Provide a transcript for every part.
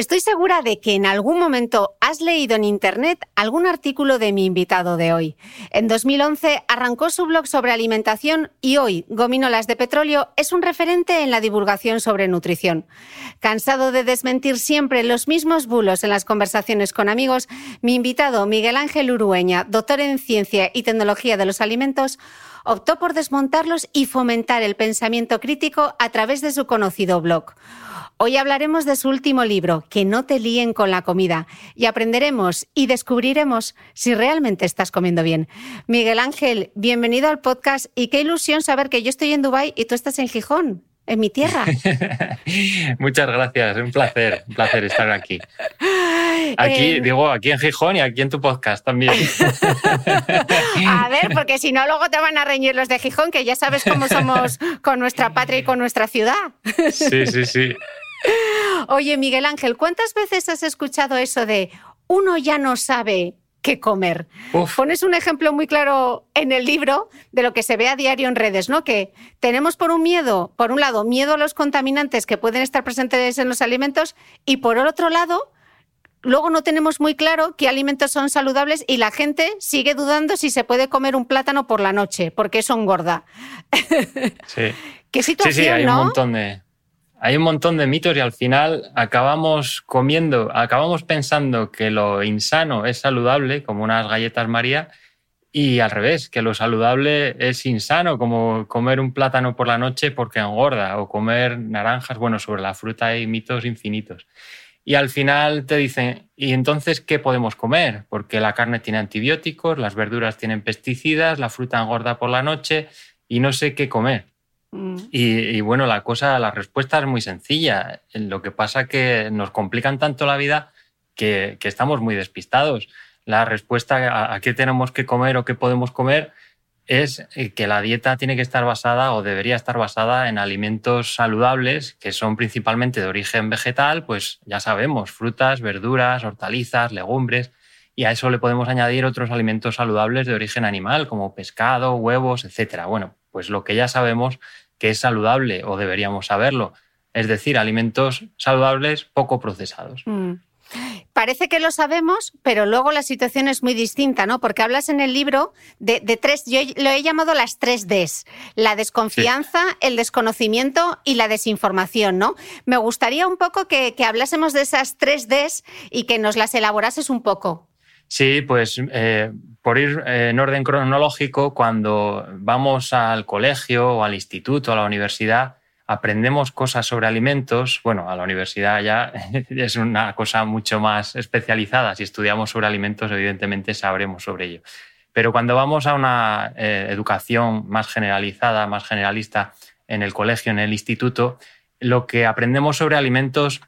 Estoy segura de que en algún momento has leído en Internet algún artículo de mi invitado de hoy. En 2011 arrancó su blog sobre alimentación y hoy Gominolas de Petróleo es un referente en la divulgación sobre nutrición. Cansado de desmentir siempre los mismos bulos en las conversaciones con amigos, mi invitado Miguel Ángel Urueña, doctor en Ciencia y Tecnología de los Alimentos, optó por desmontarlos y fomentar el pensamiento crítico a través de su conocido blog. Hoy hablaremos de su último libro, Que no te líen con la comida, y aprenderemos y descubriremos si realmente estás comiendo bien. Miguel Ángel, bienvenido al podcast y qué ilusión saber que yo estoy en Dubái y tú estás en Gijón en mi tierra. Muchas gracias, un placer, un placer estar aquí. Aquí, eh, digo, aquí en Gijón y aquí en tu podcast también. A ver, porque si no, luego te van a reñir los de Gijón, que ya sabes cómo somos con nuestra patria y con nuestra ciudad. Sí, sí, sí. Oye, Miguel Ángel, ¿cuántas veces has escuchado eso de uno ya no sabe qué comer? Pones un ejemplo muy claro en el libro de lo que se ve a diario en redes, ¿no? Que tenemos por un miedo, por un lado, miedo a los contaminantes que pueden estar presentes en los alimentos y por el otro lado, luego no tenemos muy claro qué alimentos son saludables y la gente sigue dudando si se puede comer un plátano por la noche, porque eso engorda. Sí. ¿Qué situación, sí, sí, hay un montón de hay un montón de mitos y al final acabamos comiendo, acabamos pensando que lo insano es saludable, como unas galletas María, y al revés, que lo saludable es insano, como comer un plátano por la noche porque engorda, o comer naranjas. Bueno, sobre la fruta hay mitos infinitos. Y al final te dicen, ¿y entonces qué podemos comer? Porque la carne tiene antibióticos, las verduras tienen pesticidas, la fruta engorda por la noche y no sé qué comer. Mm. Y, bueno, la cosa, la respuesta es muy sencilla. Lo que pasa que nos complican tanto la vida que, estamos muy despistados. La respuesta a, qué tenemos que comer o qué podemos comer es eh, que la dieta tiene que estar basada o debería estar basada en alimentos saludables que son principalmente de origen vegetal, pues ya sabemos, frutas, verduras, hortalizas, legumbres, y a eso le podemos añadir otros alimentos saludables de origen animal como pescado, huevos, etc. Bueno, pues lo que ya sabemos que es saludable o deberíamos saberlo, es decir, alimentos saludables poco procesados. Mm. parece que lo sabemos, pero luego la situación es muy distinta, ¿no? Porque hablas en el libro de, tres, yo lo he llamado las tres Ds, la desconfianza, el desconocimiento y la desinformación, ¿no? Me gustaría un poco que, hablásemos de esas tres Ds y que nos las elaborases un poco. Sí, pues eh, por ir eh, en orden cronológico, cuando vamos al colegio o al instituto, a la universidad, aprendemos cosas sobre alimentos, bueno, a la universidad ya es una cosa mucho más especializada. Si estudiamos sobre alimentos, evidentemente sabremos sobre ello. Pero cuando vamos a una eh, educación más generalizada, más generalista en el colegio, en el instituto, lo que aprendemos sobre alimentos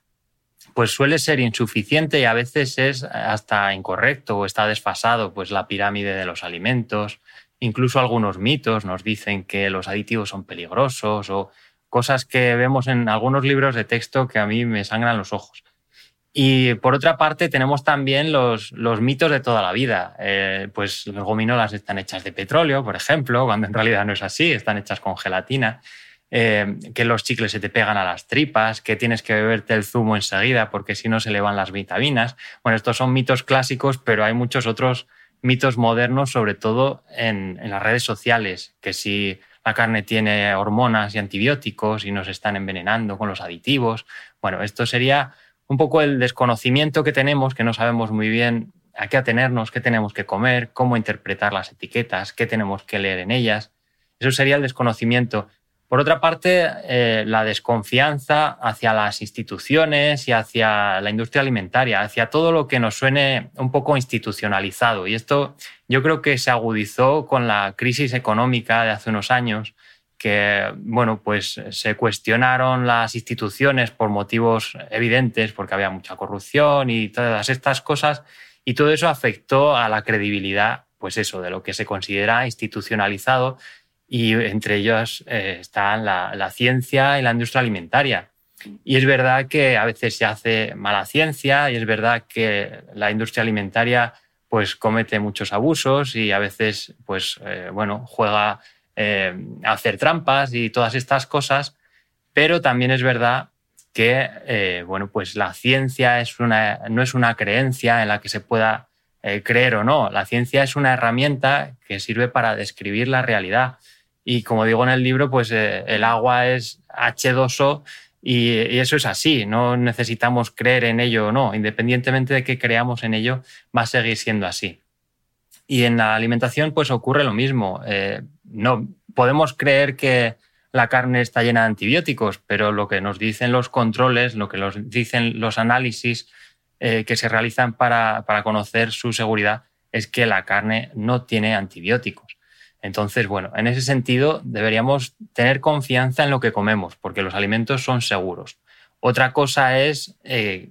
pues suele ser insuficiente y a veces es hasta incorrecto o está desfasado, pues la pirámide de los alimentos, incluso algunos mitos nos dicen que los aditivos son peligrosos o cosas que vemos en algunos libros de texto que a mí me sangran los ojos. Y por otra parte, tenemos también los, los mitos de toda la vida. Eh, pues las gominolas están hechas de petróleo, por ejemplo, cuando en realidad no es así, están hechas con gelatina. Eh, que los chicles se te pegan a las tripas, que tienes que beberte el zumo enseguida porque si no se le van las vitaminas. Bueno, estos son mitos clásicos, pero hay muchos otros mitos modernos, sobre todo en, en las redes sociales, que si la carne tiene hormonas y antibióticos y nos están envenenando con los aditivos. Bueno, esto sería un poco el desconocimiento que tenemos, que no sabemos muy bien a qué atenernos, qué tenemos que comer, cómo interpretar las etiquetas, qué tenemos que leer en ellas. Eso sería el desconocimiento. Por otra parte, eh, la desconfianza hacia las instituciones y hacia la industria alimentaria, hacia todo lo que nos suene un poco institucionalizado. Y esto yo creo que se agudizó con la crisis económica de hace unos años, que bueno, pues se cuestionaron las instituciones por motivos evidentes, porque había mucha corrupción y todas estas cosas, y todo eso afectó a la credibilidad, pues eso, de lo que se considera institucionalizado y entre ellos eh, están la, ciencia y la industria alimentaria. Y es verdad que a veces se hace mala ciencia y es verdad que la industria alimentaria pues comete muchos abusos y a veces pues eh, bueno juega eh, a hacer trampas y todas estas cosas. Pero también es verdad que bueno pues la ciencia es una, no es una creencia en la que se pueda creer o no. La ciencia es una herramienta que sirve para describir la realidad y como digo en el libro, pues eh, el agua es H2O y, eso es así. No necesitamos creer en ello o no. Independientemente de que creamos en ello, va a seguir siendo así. Y en la alimentación, pues ocurre lo mismo. Eh, no podemos creer que la carne está llena de antibióticos, pero lo que nos dicen los controles, lo que nos dicen los análisis eh, que se realizan para conocer su seguridad, es que la carne no tiene antibióticos. Entonces, bueno, en ese sentido deberíamos tener confianza en lo que comemos, porque los alimentos son seguros. Otra cosa es eh,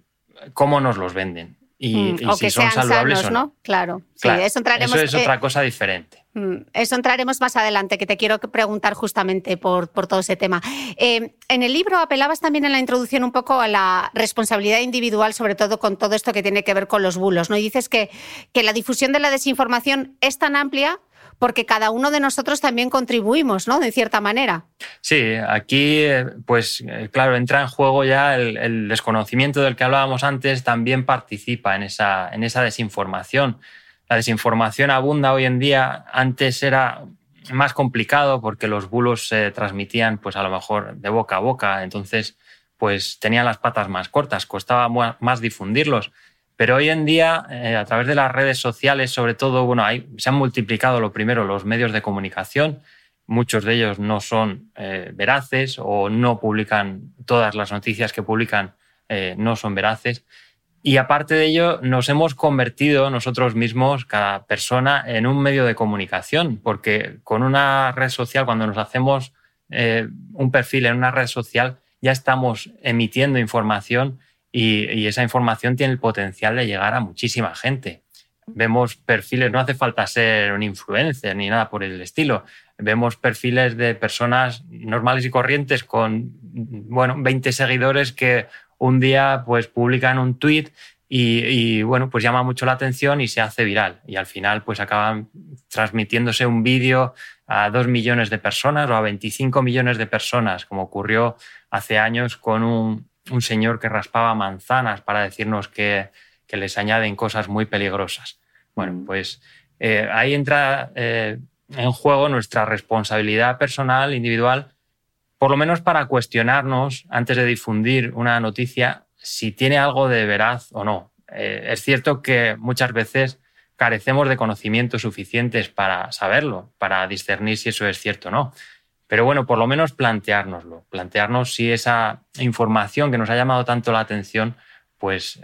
cómo nos los venden y, mm, si son saludables o no. Claro, eso, entraremos, eso es otra cosa diferente. Mm, eso entraremos más adelante, que te quiero preguntar justamente por, todo ese tema. Eh, en el libro apelabas también en la introducción un poco a la responsabilidad individual, sobre todo con todo esto que tiene que ver con los bulos. ¿no? Y dices que, que la difusión de la desinformación es tan amplia porque cada uno de nosotros también contribuimos, ¿no? De cierta manera. Sí, aquí, pues eh, claro, entra en juego ya el, desconocimiento del que hablábamos antes, también participa en esa, en esa desinformación. La desinformación abunda hoy en día, antes era más complicado porque los bulos se transmitían pues a lo mejor de boca a boca, entonces pues tenían las patas más cortas, costaba más difundirlos. Pero hoy en día, eh, a través de las redes sociales, sobre todo, bueno, se han multiplicado lo primero los medios de comunicación. Muchos de ellos no son eh, veraces o no publican todas las noticias que publican, eh, no son veraces. Y aparte de ello, nos hemos convertido nosotros mismos, cada persona, en un medio de comunicación, porque con una red social, cuando nos hacemos un perfil en una red social, ya estamos emitiendo información y, esa información tiene el potencial de llegar a muchísima gente. Vemos perfiles, no hace falta ser un influencer ni nada por el estilo. Vemos perfiles de personas normales y corrientes con, bueno, 20 seguidores que un día pues publican un tweet y, bueno, pues llama mucho la atención y se hace viral. Y al final pues acaban transmitiéndose un vídeo a dos millones de personas o a 25 millones de personas, como ocurrió hace años con un, un señor que raspaba manzanas para decirnos que, que les añaden cosas muy peligrosas. Bueno, mm. pues eh, ahí entra eh, en juego nuestra responsabilidad personal, individual, por lo menos para cuestionarnos antes de difundir una noticia si tiene algo de veraz o no. Eh, es cierto que muchas veces carecemos de conocimientos suficientes para saberlo, para discernir si eso es cierto o no. Pero bueno, por lo menos planteárnoslo, plantearnos si esa información que nos ha llamado tanto la atención, pues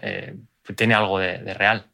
tiene algo de real.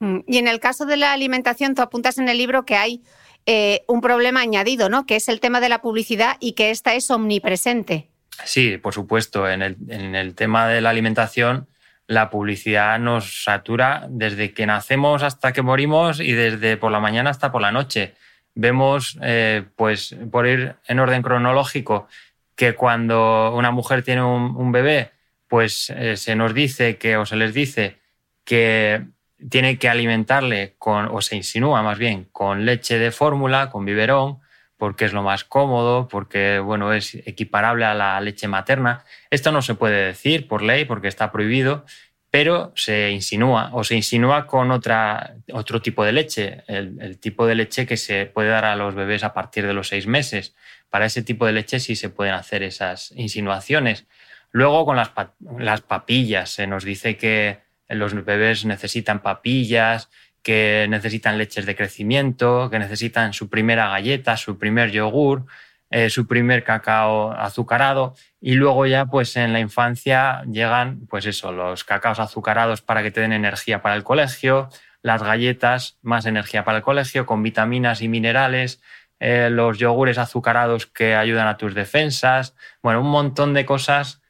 Mm, y en el caso de la alimentación, tú apuntas en el libro que hay eh, un problema añadido, ¿no? Que es el tema de la publicidad y que esta es omnipresente. Sí, por supuesto. En el, tema de la alimentación, la publicidad nos satura desde que nacemos hasta que morimos y desde por la mañana hasta por la noche. Vemos, eh, pues, por ir en orden cronológico, que cuando una mujer tiene un, bebé, pues eh, se nos dice que, o se les dice que tiene que alimentarle con, o se insinúa más bien, con leche de fórmula, con biberón, porque es lo más cómodo, porque bueno, es equiparable a la leche materna. Esto no se puede decir por ley porque está prohibido, pero se insinúa o se insinúa con otra, otro tipo de leche, el, tipo de leche que se puede dar a los bebés a partir de los seis meses. Para ese tipo de leche sí se pueden hacer esas insinuaciones. Luego con las, las papillas se nos dice que los bebés necesitan papillas, que necesitan leches de crecimiento, que necesitan su primera galleta, su primer yogur, eh, su primer cacao azucarado. Y luego ya pues en la infancia llegan pues eso, los cacaos azucarados para que te den energía para el colegio, las galletas más energía para el colegio con vitaminas y minerales, eh, los yogures azucarados que ayudan a tus defensas, bueno, un montón de cosas.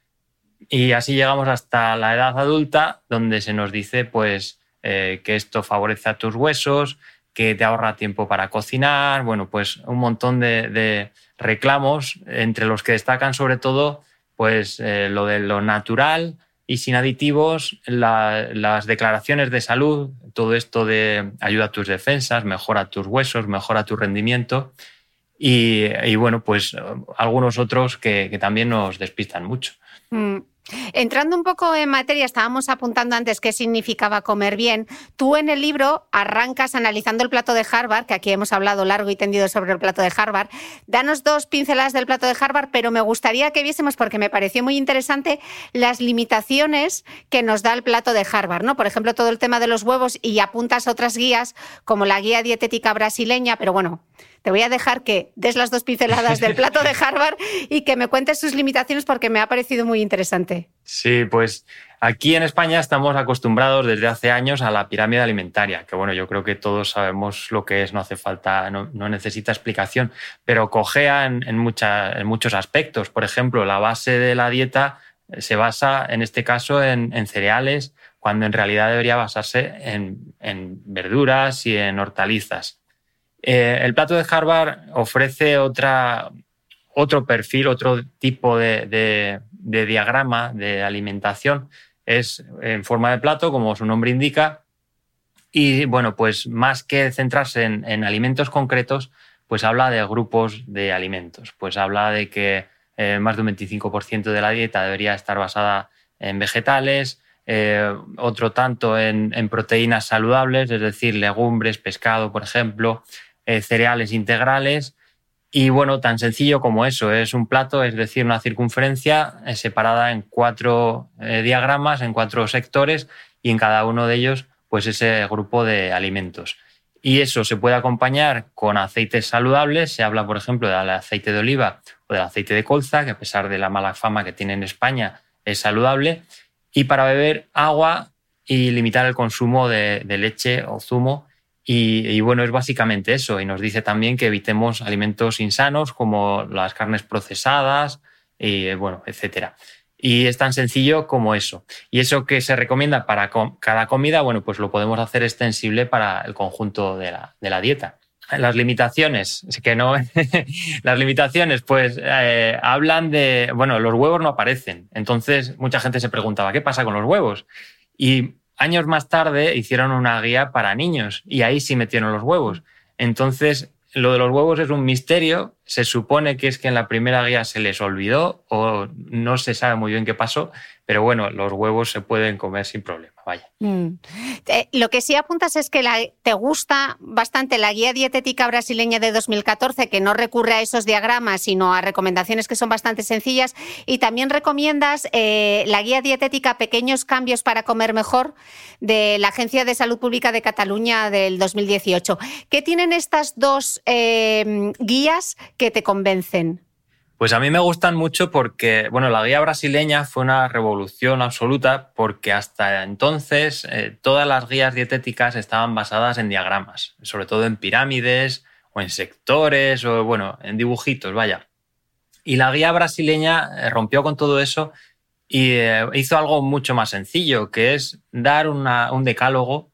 Y así llegamos hasta la edad adulta, donde se nos dice pues, eh, que esto favorece a tus huesos, que te ahorra tiempo para cocinar, bueno, pues un montón de, reclamos, entre los que destacan sobre todo pues, eh, lo de lo natural y sin aditivos, las declaraciones de salud, todo esto de ayuda a tus defensas, mejora tus huesos, mejora tu rendimiento. Y, bueno, pues algunos otros que, también nos despistan mucho. Mm. Entrando un poco en materia, estábamos apuntando antes qué significaba comer bien. Tú en el libro arrancas analizando el plato de Harvard, que aquí hemos hablado largo y tendido sobre el plato de Harvard. Danos dos pinceladas del plato de Harvard, pero me gustaría que viésemos, porque me pareció muy interesante, las limitaciones que nos da el plato de Harvard. ¿no? Por ejemplo, todo el tema de los huevos y apuntas otras guías, como la guía dietética brasileña, pero bueno, te voy a dejar que des las dos pinceladas del plato de Harvard y que me cuentes sus limitaciones porque me ha parecido muy interesante. Sí, pues aquí en España estamos acostumbrados desde hace años a la pirámide alimentaria, que bueno, yo creo que todos sabemos lo que es, no hace falta, no, necesita explicación, pero cojea en, en muchos aspectos. Por ejemplo, la base de la dieta se basa en este caso en, cereales, cuando en realidad debería basarse en, en verduras y en hortalizas. Eh, el plato de Harvard ofrece otro perfil, otro tipo de, diagrama de alimentación. Es en forma de plato, como su nombre indica. Y bueno, pues más que centrarse en, alimentos concretos, pues habla de grupos de alimentos. Pues habla de que eh, más de un 25% de la dieta debería estar basada en vegetales, eh, otro tanto en, proteínas saludables, es decir, legumbres, pescado, por ejemplo, eh, cereales integrales. Y bueno, tan sencillo como eso, es un plato, es decir, una circunferencia eh, separada en cuatro eh, diagramas, en cuatro sectores, y en cada uno de ellos, pues ese grupo de alimentos. Y eso se puede acompañar con aceites saludables. Se habla, por ejemplo, del aceite de oliva o del aceite de colza, que a pesar de la mala fama que tiene en España, es saludable. Y para beber agua y limitar el consumo de leche o zumo y, bueno, es básicamente eso. Y nos dice también que evitemos alimentos insanos como las carnes procesadas, y, bueno, etcétera. Y es tan sencillo como eso. Y eso que se recomienda para cada comida, bueno, pues lo podemos hacer extensible para el conjunto de la, dieta. Las limitaciones, que no, las limitaciones, pues eh, hablan de, bueno, los huevos no aparecen. Entonces, mucha gente se preguntaba, ¿qué pasa con los huevos? Y Años más tarde hicieron una guía para niños y ahí sí metieron los huevos. Entonces, lo de los huevos es un misterio. se supone que es que en la primera guía se les olvidó o no se sabe muy bien qué pasó, pero bueno, los huevos se pueden comer sin problema, Mm. Eh, lo que sí apuntas es que te gusta bastante la guía dietética brasileña de 2014, que no recurre a esos diagramas, sino a recomendaciones que son bastante sencillas, y también recomiendas eh, la guía dietética Pequeños cambios para comer mejor de la Agencia de Salud Pública de Cataluña del 2018. ¿Qué tienen estas dos eh, guías que te convencen? Pues a mí me gustan mucho porque, bueno, la guía brasileña fue una revolución absoluta porque hasta entonces eh, todas las guías dietéticas estaban basadas en diagramas, sobre todo en pirámides o en sectores o, bueno, en dibujitos, vaya. Y la guía brasileña eh, rompió con todo eso y eh, hizo algo mucho más sencillo, que es dar un decálogo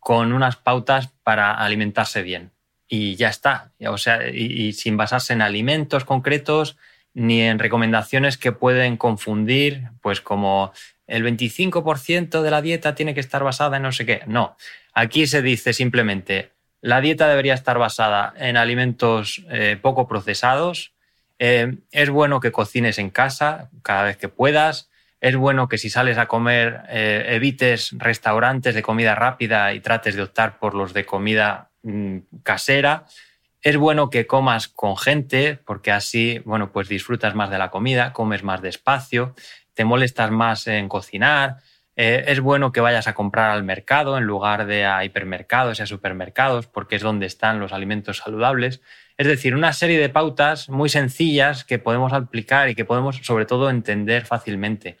con unas pautas para alimentarse bien y ya está. O sea, y, sin basarse en alimentos concretos ni en recomendaciones que pueden confundir, pues como el 25% de la dieta tiene que estar basada en no sé qué. No, aquí se dice simplemente, la dieta debería estar basada en alimentos eh, poco procesados, eh, es bueno que cocines en casa cada vez que puedas, es bueno que si sales a comer eh, evites restaurantes de comida rápida y trates de optar por los de comida Mm, casera. Es bueno que comas con gente porque así, bueno, pues disfrutas más de la comida, comes más despacio, te molestas más en cocinar. Eh, es bueno que vayas a comprar al mercado en lugar de a hipermercados y a supermercados porque es donde están los alimentos saludables. Es decir, una serie de pautas muy sencillas que podemos aplicar y que podemos sobre todo entender fácilmente.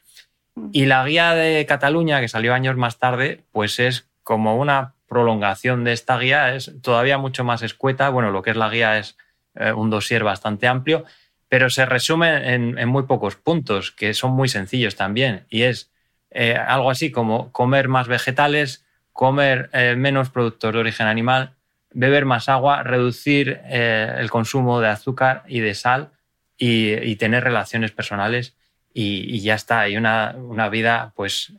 Mm. Y la guía de Cataluña, que salió años más tarde, pues es como una prolongación de esta guía es todavía mucho más escueta. Bueno, lo que es la guía es eh, un dossier bastante amplio, pero se resume en, muy pocos puntos, que son muy sencillos también. Y es eh, algo así como comer más vegetales, comer eh, menos productos de origen animal, beber más agua, reducir el consumo de azúcar y de sal y, tener relaciones personales y, ya está. Y una, vida, pues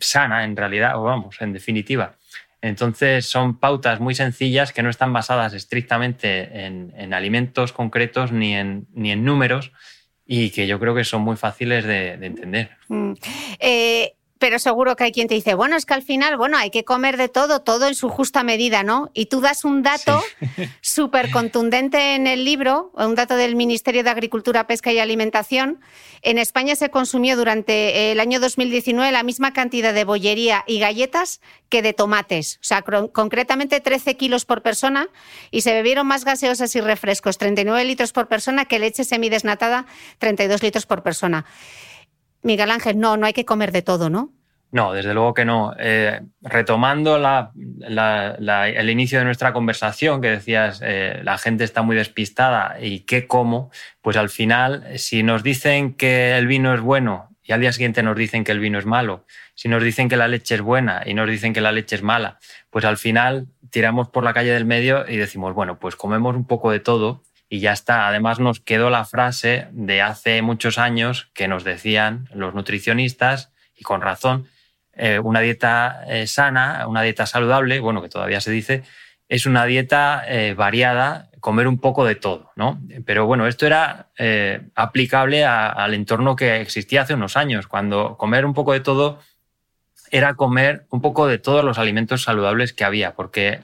sana en realidad, o vamos, en definitiva. Entonces son pautas muy sencillas que no están basadas estrictamente en, alimentos concretos ni en, ni en números y que yo creo que son muy fáciles de, entender. Mm. Eh, pero seguro que hay quien te dice, bueno, es que al final, bueno, hay que comer de todo, todo en su justa medida, ¿no? Y tú das un dato súper contundente en el libro, un dato del Ministerio de Agricultura, Pesca y Alimentación. En España se consumió durante el año 2019 la misma cantidad de bollería y galletas que de tomates, o sea, concretamente 13 kilos por persona, y se bebieron más gaseosas y refrescos, 39 litros por persona, que leche semidesnatada, 32 litros por persona. Miguel Ángel, no, no hay que comer de todo, ¿no? No, desde luego que no. Eh, retomando el inicio de nuestra conversación, que decías, eh, la gente está muy despistada y qué como, pues al final, si nos dicen que el vino es bueno y al día siguiente nos dicen que el vino es malo, si nos dicen que la leche es buena y nos dicen que la leche es mala, pues al final tiramos por la calle del medio y decimos, bueno, pues comemos un poco de todo y ya está. Además nos quedó la frase de hace muchos años que nos decían los nutricionistas, y con razón, eh, una dieta eh, sana, una dieta saludable, bueno, que todavía se dice, es una dieta eh, variada, comer un poco de todo, ¿no? Pero bueno, esto era aplicable al entorno que existía hace unos años, cuando comer un poco de todo era comer un poco de todos los alimentos saludables que había, porque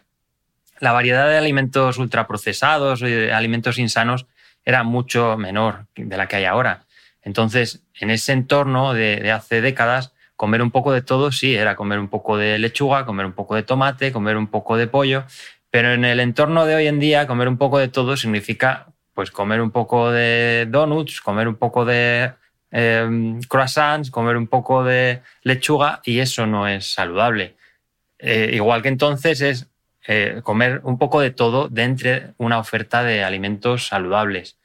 la variedad de alimentos ultraprocesados y de alimentos insanos era mucho menor de la que hay ahora. Entonces, en ese entorno de, hace décadas, comer un poco de todo, sí, era comer un poco de lechuga, comer un poco de tomate, comer un poco de pollo, pero en el entorno de hoy en día, comer un poco de todo significa pues comer un poco de donuts, comer un poco de em, croissants, comer un poco de lechuga y eso no es saludable. Eh, igual que entonces es eh, comer un poco de todo dentro de una oferta de alimentos saludables.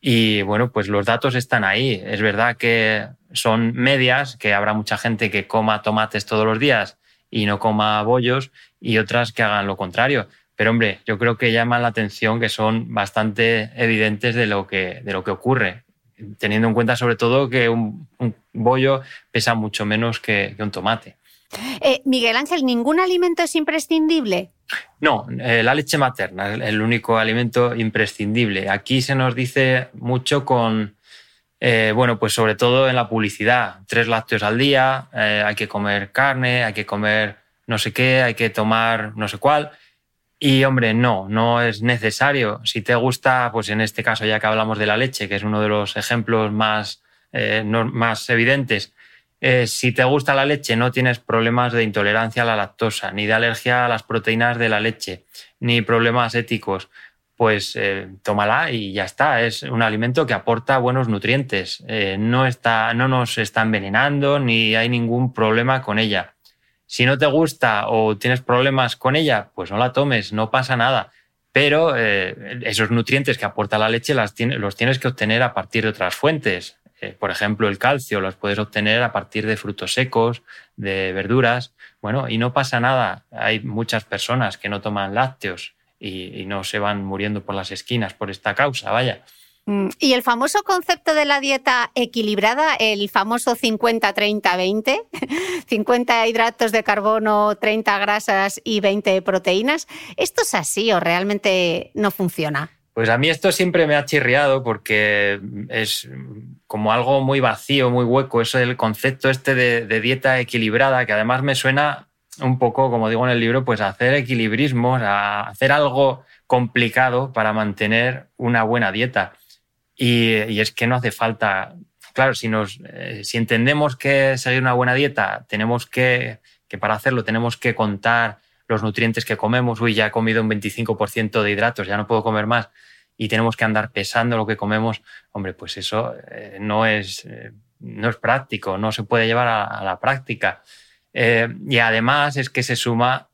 Y bueno, pues los datos están ahí. Es verdad que son medias, que habrá mucha gente que coma tomates todos los días y no coma bollos y otras que hagan lo contrario. Pero hombre, yo creo que llaman la atención que son bastante evidentes de lo que, de lo que ocurre, teniendo en cuenta sobre todo que un, bollo pesa mucho menos que un tomate. Eh, Miguel Ángel, ¿ningún alimento es imprescindible? No, eh, la leche materna es el único alimento imprescindible. Aquí se nos dice mucho con, eh, bueno, pues sobre todo en la publicidad, tres lácteos al día, hay que comer carne, hay que comer no sé qué, hay que tomar no sé cuál. Y hombre, no, no es necesario. Si te gusta, pues en este caso ya que hablamos de la leche, que es uno de los ejemplos más, más evidentes, eh, si te gusta la leche, no tienes problemas de intolerancia a la lactosa, ni de alergia a las proteínas de la leche, ni problemas éticos, pues eh, tómala y ya está. Es un alimento que aporta buenos nutrientes. Eh, no, está, no nos está envenenando ni hay ningún problema con ella. Si no te gusta o tienes problemas con ella, pues no la tomes, no pasa nada. Pero esos nutrientes que aporta la leche los tienes que obtener a partir de otras fuentes. Eh, por ejemplo, el calcio los puedes obtener a partir de frutos secos, de verduras. Bueno, y no pasa nada. Hay muchas personas que no toman lácteos y, no se van muriendo por las esquinas por esta causa, vaya. Mm, y el famoso concepto de la dieta equilibrada, el famoso 50-30-20, 50 hidratos de carbono, 30 grasas y 20 proteínas, ¿esto es así o realmente no funciona? Pues a mí esto siempre me ha chirriado porque es como algo muy vacío, muy hueco, eso del concepto este de, dieta equilibrada, que además me suena un poco, como digo en el libro, pues a hacer equilibrismo, a hacer algo complicado para mantener una buena dieta. Y, es que no hace falta, claro, si, eh, si entendemos que seguir una buena dieta, tenemos que, que para hacerlo tenemos que contar los nutrientes que comemos, uy, ya he comido un 25% de hidratos, ya no puedo comer más, y tenemos que andar pesando lo que comemos, hombre, pues eso eh, no, es, eh, no es práctico, no se puede llevar a, la práctica. Eh, y además es que se suma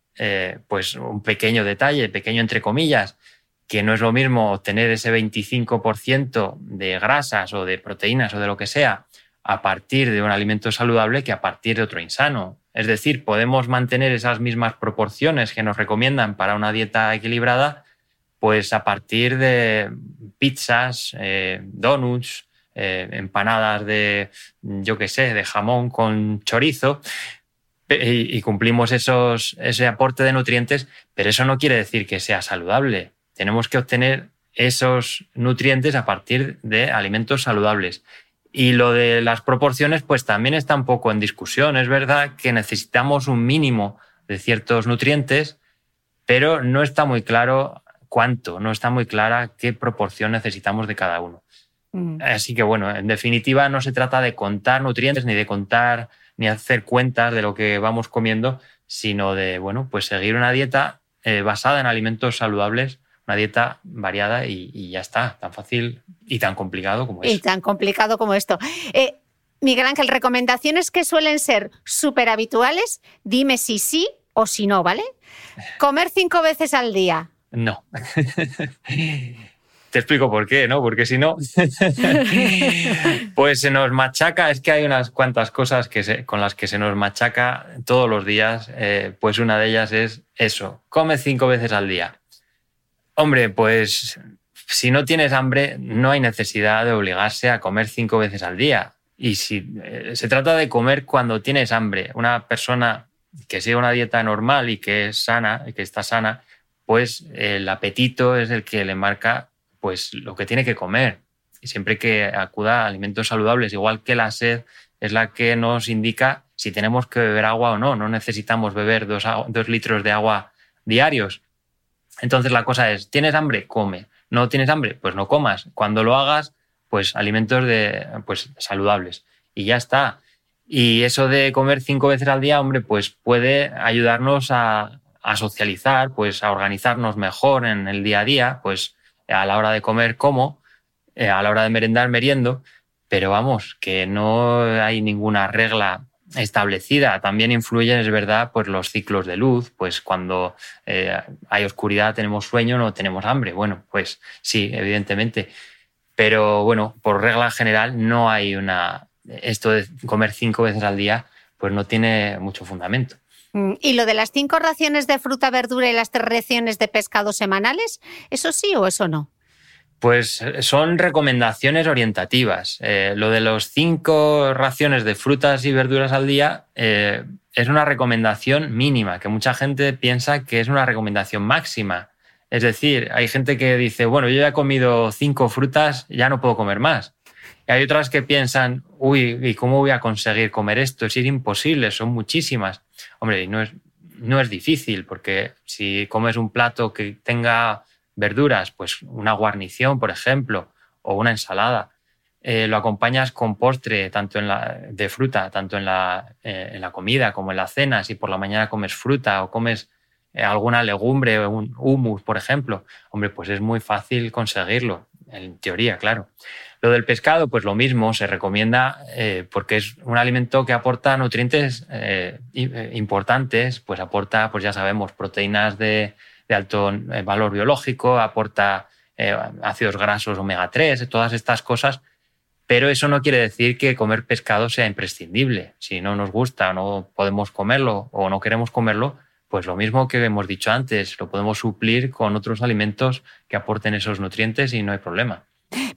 pues un pequeño detalle, pequeño entre comillas, que no es lo mismo obtener ese 25% de grasas o de proteínas o de lo que sea a partir de un alimento saludable que a partir de otro insano. Es decir, podemos mantener esas mismas proporciones que nos recomiendan para una dieta equilibrada, pues a partir de pizzas, eh, donuts, eh, empanadas de, yo qué sé, de jamón con chorizo, y, cumplimos esos, ese aporte de nutrientes, pero eso no quiere decir que sea saludable. Tenemos que obtener esos nutrientes a partir de alimentos saludables. Y lo de las proporciones, pues también está un poco en discusión. Es verdad que necesitamos un mínimo de ciertos nutrientes, pero no está muy claro cuánto, no está muy clara qué proporción necesitamos de cada uno. Mm. Así que bueno, en definitiva no se trata de contar nutrientes ni de contar ni hacer cuentas de lo que vamos comiendo, sino de bueno, pues seguir una dieta eh, basada en alimentos saludables una dieta variada y, ya está, tan fácil y tan complicado como es. Y tan complicado como esto. Eh, Miguel Ángel, recomendaciones que suelen ser súper habituales, dime si sí o si no, ¿vale? Comer cinco veces al día. No. Te explico por qué, ¿no? Porque si no, pues se nos machaca, es que hay unas cuantas cosas que con las que se nos machaca todos los días, eh, pues una de ellas es eso, come cinco veces al día. Hombre, pues si no tienes hambre, no hay necesidad de obligarse a comer cinco veces al día. Y si eh, se trata de comer cuando tienes hambre, una persona que sigue una dieta normal y que es sana, que está sana, pues el apetito es el que le marca pues lo que tiene que comer. Y siempre que acuda a alimentos saludables, igual que la sed es la que nos indica si tenemos que beber agua o no. No necesitamos beber dos litros de agua diarios. Entonces la cosa es, ¿tienes hambre? Come. ¿No tienes hambre? Pues no comas. Cuando lo hagas, pues alimentos de, pues, saludables. Y ya está. Y eso de comer cinco veces al día, hombre, pues puede ayudarnos a, socializar, pues a organizarnos mejor en el día a día, pues a la hora de comer como, eh, a la hora de merendar meriendo, pero vamos, que no hay ninguna regla establecida. También influyen, es verdad, pues los ciclos de luz, pues cuando eh, hay oscuridad tenemos sueño, no tenemos hambre. Bueno, pues sí, evidentemente. Pero bueno, por regla general no hay una... Esto de comer cinco veces al día, pues no tiene mucho fundamento. Mm, ¿Y lo de las cinco raciones de fruta, verdura y las tres raciones de pescado semanales? ¿Eso sí o eso no? Pues son recomendaciones orientativas. Eh, lo de los cinco raciones de frutas y verduras al día eh, es una recomendación mínima, que mucha gente piensa que es una recomendación máxima. Es decir, hay gente que dice, bueno, yo ya he comido cinco frutas, ya no puedo comer más. Y hay otras que piensan, uy, ¿y cómo voy a conseguir comer esto? Es imposible, son muchísimas. Hombre, no es, no es difícil, porque si comes un plato que tenga verduras, pues una guarnición, por ejemplo, o una ensalada. Eh, lo acompañas con postre tanto en la, de fruta, tanto en la, eh, en la, comida como en la cena. Si por la mañana comes fruta o comes eh, alguna legumbre o un humus, por ejemplo, hombre, pues es muy fácil conseguirlo, en teoría, claro. Lo del pescado, pues lo mismo, se recomienda porque es un alimento que aporta nutrientes importantes, pues aporta, pues ya sabemos, proteínas de, de alto eh, valor biológico, aporta eh, ácidos grasos omega 3, todas estas cosas, pero eso no quiere decir que comer pescado sea imprescindible. Si no nos gusta, no podemos comerlo o no queremos comerlo, pues lo mismo que hemos dicho antes, lo podemos suplir con otros alimentos que aporten esos nutrientes y no hay problema.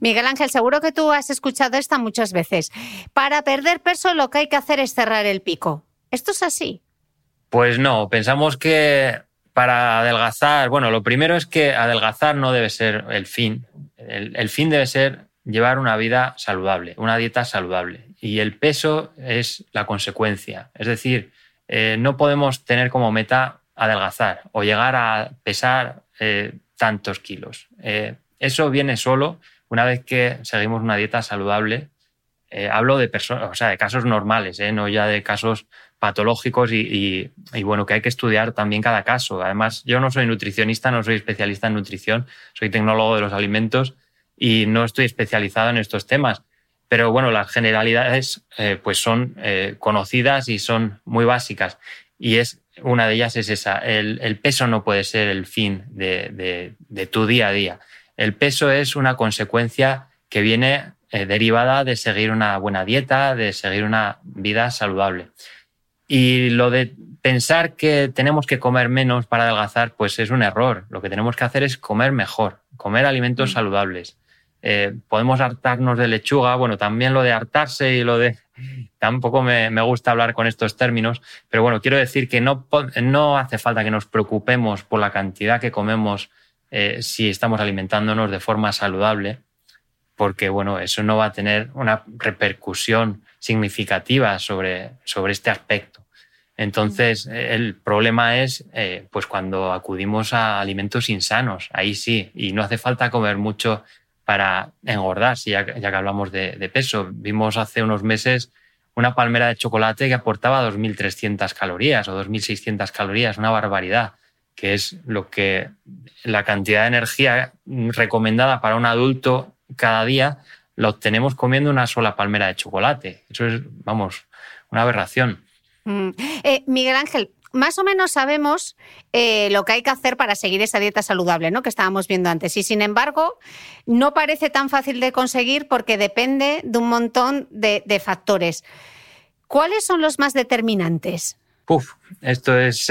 Miguel Ángel, seguro que tú has escuchado esta muchas veces. Para perder peso lo que hay que hacer es cerrar el pico. ¿Esto es así? Pues no, pensamos que para adelgazar, bueno, lo primero es que adelgazar no debe ser el fin. El, fin debe ser llevar una vida saludable, una dieta saludable. Y el peso es la consecuencia. Es decir, eh, no podemos tener como meta adelgazar o llegar a pesar eh, tantos kilos. Eh, eso viene solo una vez que seguimos una dieta saludable. hablo de, o sea, de casos normales, no ya de casos patológicos y, bueno, que hay que estudiar también cada caso. Además, yo no soy nutricionista, no soy especialista en nutrición, soy tecnólogo de los alimentos y no estoy especializado en estos temas. Pero bueno, las generalidades eh, pues son eh, conocidas y son muy básicas. Y es una de ellas es esa. El, peso no puede ser el fin de, tu día a día. El peso es una consecuencia que viene eh, derivada de seguir una buena dieta, de seguir una vida saludable. Y lo de pensar que tenemos que comer menos para adelgazar, pues es un error. Lo que tenemos que hacer es comer mejor, comer alimentos mm. saludables. Eh, podemos hartarnos de lechuga, bueno, también lo de hartarse y lo de... Tampoco me, gusta hablar con estos términos, pero bueno, quiero decir que no, no hace falta que nos preocupemos por la cantidad que comemos eh, si estamos alimentándonos de forma saludable, porque bueno, eso no va a tener una repercusión significativa sobre, sobre este aspecto. Entonces, el problema es eh, pues cuando acudimos a alimentos insanos, ahí sí, y no hace falta comer mucho para engordar, si ya, que hablamos de, peso. Vimos hace unos meses una palmera de chocolate que aportaba 2.300 calorías o 2.600 calorías, una barbaridad, que es lo que la cantidad de energía recomendada para un adulto cada día lo obtenemos comiendo una sola palmera de chocolate. Eso es, vamos, una aberración. Mm. Eh, Miguel Ángel, más o menos sabemos eh, lo que hay que hacer para seguir esa dieta saludable, ¿no? Que estábamos viendo antes. Y sin embargo, no parece tan fácil de conseguir porque depende de un montón de, factores. ¿Cuáles son los más determinantes? Uf, esto es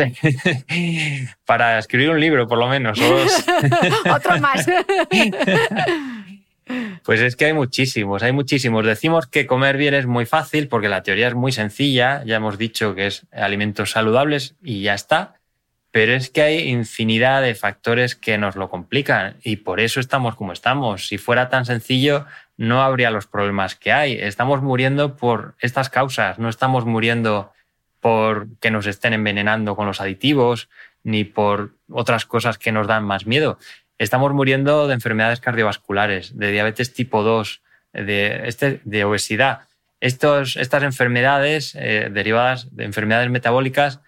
para escribir un libro, por lo menos. Otro más. Pues es que hay muchísimos, hay muchísimos. Decimos que comer bien es muy fácil porque la teoría es muy sencilla, ya hemos dicho que es alimentos saludables y ya está, pero es que hay infinidad de factores que nos lo complican y por eso estamos como estamos. Si fuera tan sencillo, no habría los problemas que hay. Estamos muriendo por estas causas, no estamos muriendo por que nos estén envenenando con los aditivos ni por otras cosas que nos dan más miedo estamos muriendo de enfermedades cardiovasculares, de diabetes tipo 2, de, este, de obesidad. Estos, estas enfermedades eh, derivadas de enfermedades metabólicas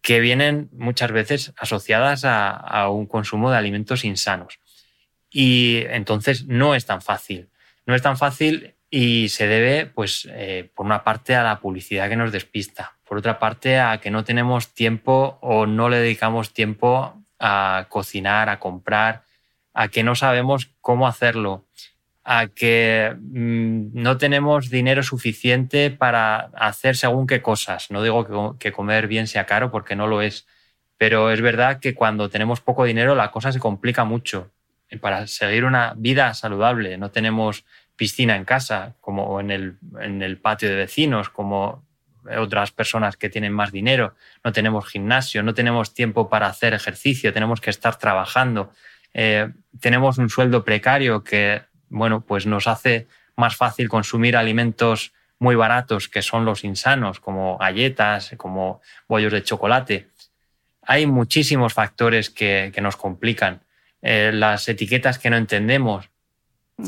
que vienen muchas veces asociadas a, un consumo de alimentos insanos. Y entonces no es tan fácil. No es tan fácil y se debe, pues, eh, por una parte a la publicidad que nos despista, por otra parte a que no tenemos tiempo o no le dedicamos tiempo a cocinar, a comprar, a que no sabemos cómo hacerlo, a que mm, no tenemos dinero suficiente para hacer según qué cosas. No digo que, comer bien sea caro porque no lo es, pero es verdad que cuando tenemos poco dinero la cosa se complica mucho. para seguir una vida saludable. No tenemos piscina en casa como en el, en el patio de vecinos, como otras personas que tienen más dinero, no tenemos gimnasio, no tenemos tiempo para hacer ejercicio, tenemos que estar trabajando, eh, tenemos un sueldo precario que, bueno, pues nos hace más fácil consumir alimentos muy baratos que son los insanos, como galletas, como bollos de chocolate. Hay muchísimos factores que, nos complican. Eh, las etiquetas que no entendemos.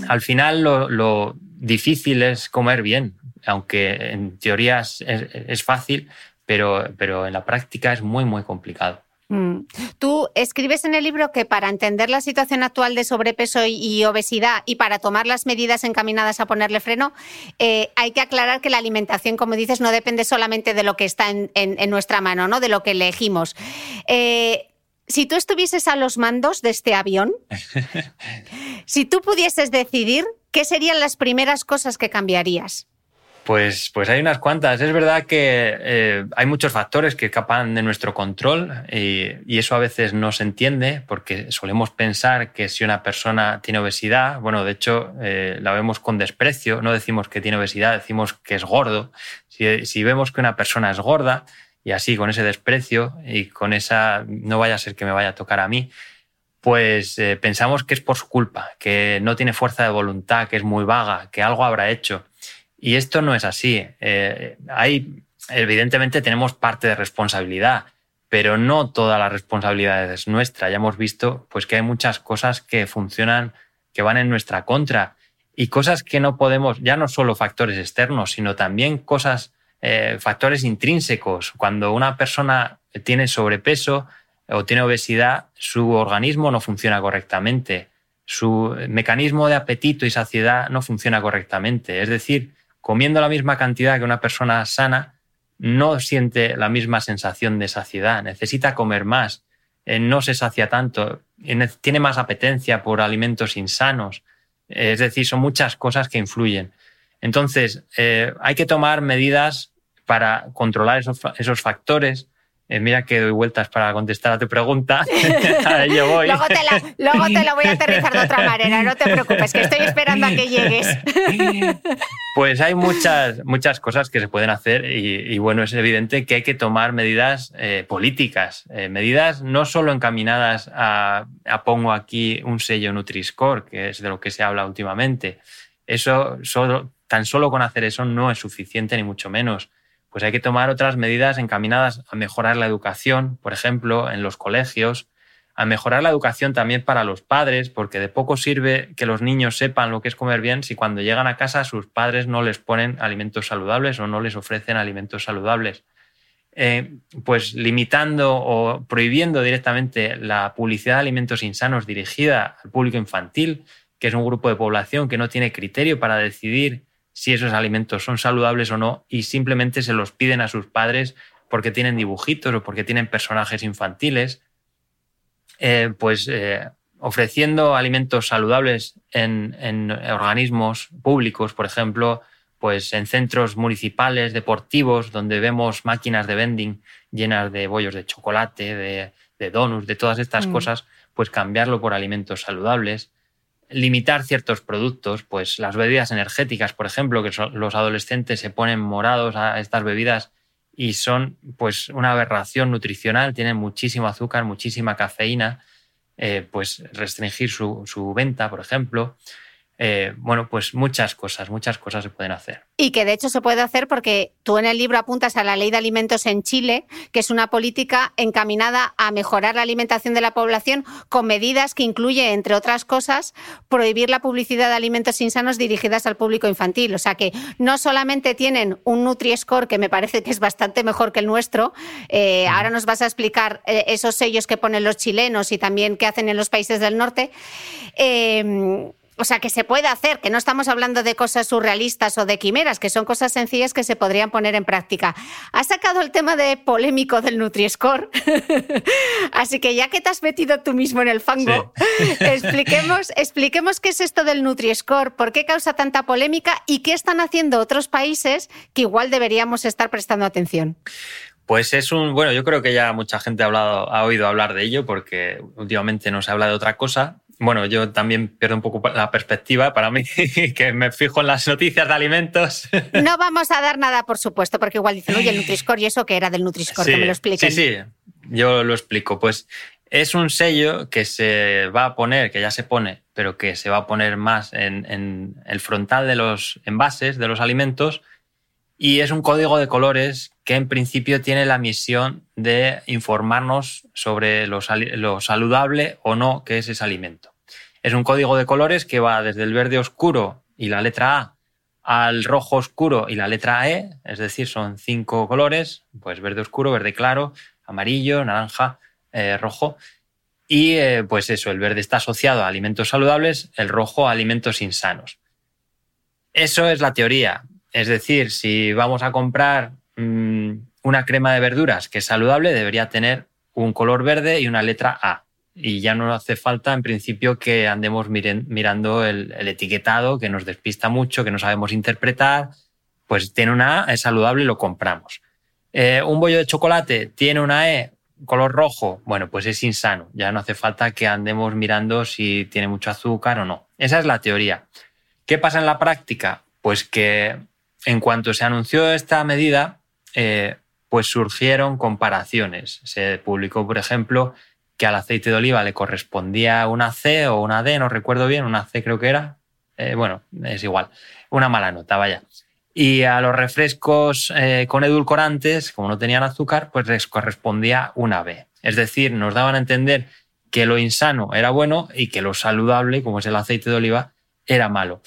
Al final lo difícil es comer bien, aunque en teoría es, fácil, pero, pero en la práctica es muy, muy complicado. Mm. Tú escribes en el libro que para entender la situación actual de sobrepeso y obesidad y para tomar las medidas encaminadas a ponerle freno, eh, hay que aclarar que la alimentación, como dices, no depende solamente de lo que está en, nuestra mano, ¿no? de lo que elegimos. Eh, si tú estuvieses a los mandos de este avión, si tú pudieses decidir, ¿qué serían las primeras cosas que cambiarías? Pues, pues hay unas cuantas. Es verdad que eh, hay muchos factores que escapan de nuestro control y, eso a veces no se entiende porque solemos pensar que si una persona tiene obesidad, bueno, de hecho eh, la vemos con desprecio, no decimos que tiene obesidad, decimos que es gordo. Si, vemos que una persona es gorda y así con ese desprecio y con esa no vaya a ser que me vaya a tocar a mí, pues eh, pensamos que es por su culpa, que no tiene fuerza de voluntad, que es muy vaga, que algo habrá hecho. Y esto no es así. Eh, hay, evidentemente tenemos parte de responsabilidad, pero no toda la responsabilidad es nuestra. Ya hemos visto pues, que hay muchas cosas que funcionan, que van en nuestra contra y cosas que no podemos, ya no solo factores externos, sino también cosas, eh, factores intrínsecos. Cuando una persona tiene sobrepeso o tiene obesidad, su organismo no funciona correctamente. Su mecanismo de apetito y saciedad no funciona correctamente. Es decir, comiendo la misma cantidad que una persona sana, no siente la misma sensación de saciedad, necesita comer más, eh, no se sacia tanto, tiene más apetencia por alimentos insanos. Es decir, son muchas cosas que influyen. Entonces, eh, hay que tomar medidas para controlar esos factores eh, mira que doy vueltas para contestar a tu pregunta. Voy. luego, te lo voy a aterrizar de otra manera, no te preocupes, que estoy esperando a que llegues. pues hay muchas, muchas cosas que se pueden hacer y, bueno, es evidente que hay que tomar medidas eh, políticas, eh, medidas no solo encaminadas a, a, pongo aquí un sello Nutri-Score, que es de lo que se habla últimamente. Eso, solo, tan solo con hacer eso no es suficiente, ni mucho menos pues hay que tomar otras medidas encaminadas a mejorar la educación, por ejemplo, en los colegios, a mejorar la educación también para los padres, porque de poco sirve que los niños sepan lo que es comer bien si cuando llegan a casa sus padres no les ponen alimentos saludables o no les ofrecen alimentos saludables. Eh, pues limitando o prohibiendo directamente la publicidad de alimentos insanos dirigida al público infantil, que es un grupo de población que no tiene criterio para decidir si esos alimentos son saludables o no y simplemente se los piden a sus padres porque tienen dibujitos o porque tienen personajes infantiles, eh, pues eh, ofreciendo alimentos saludables en, organismos públicos, por ejemplo, pues en centros municipales, deportivos, donde vemos máquinas de vending llenas de bollos de chocolate, de, de donuts, de todas estas mm. cosas, pues cambiarlo por alimentos saludables limitar ciertos productos, pues las bebidas energéticas, por ejemplo, que los adolescentes se ponen morados a estas bebidas y son pues una aberración nutricional, tienen muchísimo azúcar, muchísima cafeína, eh, pues restringir su, su, venta, por ejemplo. Eh, bueno, pues muchas cosas, muchas cosas se pueden hacer. Y que de hecho se puede hacer porque tú en el libro apuntas a la ley de alimentos en Chile, que es una política encaminada a mejorar la alimentación de la población con medidas que incluye, entre otras cosas, prohibir la publicidad de alimentos insanos dirigidas al público infantil. O sea que no solamente tienen un Nutri-Score que me parece que es bastante mejor que el nuestro, eh, ahora nos vas a explicar eh, esos sellos que ponen los chilenos y también qué hacen en los países del norte o sea, que se puede hacer, que no estamos hablando de cosas surrealistas o de quimeras, que son cosas sencillas que se podrían poner en práctica. Has sacado el tema de polémico del Nutri-Score, así que ya que te has metido tú mismo en el fango, expliquemos, expliquemos qué es esto del Nutri-Score, por qué causa tanta polémica y qué están haciendo otros países que igual deberíamos estar prestando atención. Pues es un, bueno, yo creo que ya mucha gente ha, hablado, ha oído hablar de ello porque últimamente no se habla de otra cosa. Bueno, yo también pierdo un poco la perspectiva para mí, que me fijo en las noticias de alimentos. No vamos a dar nada, por supuesto, porque igual dicen, oye, el Nutriscore, ¿y eso que era del Nutriscore? que me lo expliquen. Sí, sí, yo lo explico. Pues es un sello que se va a poner, que ya se pone, pero que se va a poner más en, el frontal de los envases de los alimentos. Y es un código de colores que en principio tiene la misión de informarnos sobre lo, saludable o no que es ese alimento. Es un código de colores que va desde el verde oscuro y la letra A al rojo oscuro y la letra E, es decir, son cinco colores, pues verde oscuro, verde claro, amarillo, naranja, eh, rojo. Y eh, pues eso, el verde está asociado a alimentos saludables, el rojo a alimentos insanos. Eso es la teoría. Es decir, si vamos a comprar mm, una crema de verduras que es saludable, debería tener un color verde y una letra A. Y ya no hace falta, en principio, que andemos mirando el, etiquetado, que nos despista mucho, que no sabemos interpretar. Pues tiene una A, es saludable lo compramos. Eh, un bollo de chocolate tiene una E, color rojo, bueno, pues es insano. Ya no hace falta que andemos mirando si tiene mucho azúcar o no. Esa es la teoría. ¿Qué pasa en la práctica? Pues que en cuanto se anunció esta medida, eh, pues surgieron comparaciones. Se publicó, por ejemplo, que al aceite de oliva le correspondía una C o una D, no recuerdo bien, una C creo que era. Eh, bueno, es igual. Una mala nota, vaya. Y a los refrescos eh, con edulcorantes, como no tenían azúcar, pues les correspondía una B. Es decir, nos daban a entender que lo insano era bueno y que lo saludable, como es el aceite de oliva, era malo.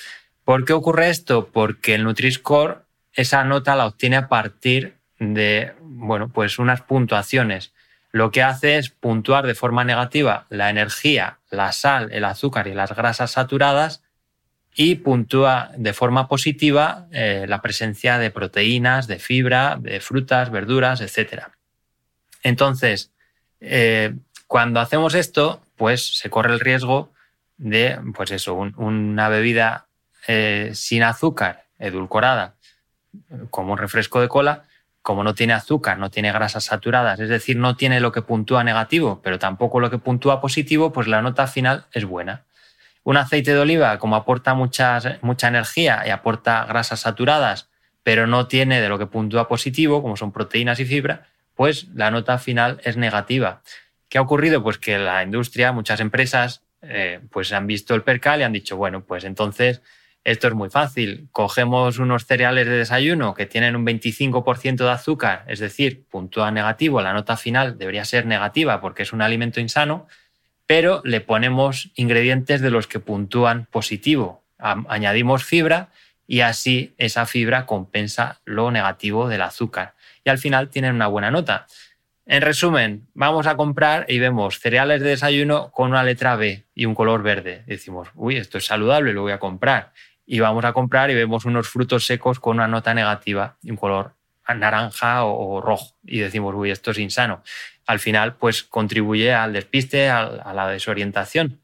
¿Por qué ocurre esto? Porque el Nutri-Score esa nota la obtiene a partir de, bueno, pues unas puntuaciones. Lo que hace es puntuar de forma negativa la energía, la sal, el azúcar y las grasas saturadas y puntúa de forma positiva eh, la presencia de proteínas, de fibra, de frutas, verduras, etc. Entonces, eh, cuando hacemos esto, pues se corre el riesgo de, pues eso, una bebida eh, sin azúcar, edulcorada, como un refresco de cola, como no tiene azúcar, no tiene grasas saturadas, es decir, no tiene lo que puntúa negativo, pero tampoco lo que puntúa positivo, pues la nota final es buena. Un aceite de oliva, como aporta mucha energía y aporta grasas saturadas, pero no tiene de lo que puntúa positivo, como son proteínas y fibra, pues la nota final es negativa. ¿Qué ha ocurrido? Pues que la industria, muchas empresas, eh, pues han visto el percal y han dicho, bueno, pues entonces esto es muy fácil. Cogemos unos cereales de desayuno que tienen un 25% de azúcar, es decir, puntúa negativo, la nota final debería ser negativa porque es un alimento insano, pero le ponemos ingredientes de los que puntúan positivo. Añadimos fibra y así esa fibra compensa lo negativo del azúcar. Y al final tienen una buena nota. En resumen, vamos a comprar y vemos cereales de desayuno con una letra B y un color verde. Decimos, uy, esto es saludable, lo voy a comprar. Y vamos a comprar y vemos unos frutos secos con una nota negativa y un color naranja o, rojo. Y decimos, uy, esto es insano al final pues contribuye al despiste, a, la desorientación.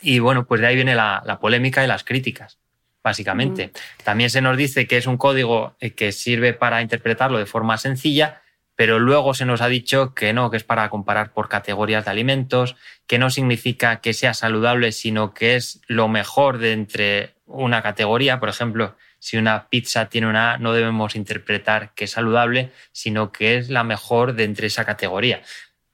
Y bueno, pues de ahí viene la, polémica y las críticas, básicamente. También se nos dice que es un código eh, que sirve para interpretarlo de forma sencilla, pero luego se nos ha dicho que no, que es para comparar por categorías de alimentos, que no significa que sea saludable, sino que es lo mejor de entre una categoría. Por ejemplo, si una pizza tiene una A, no debemos interpretar que es saludable, sino que es la mejor de entre esa categoría.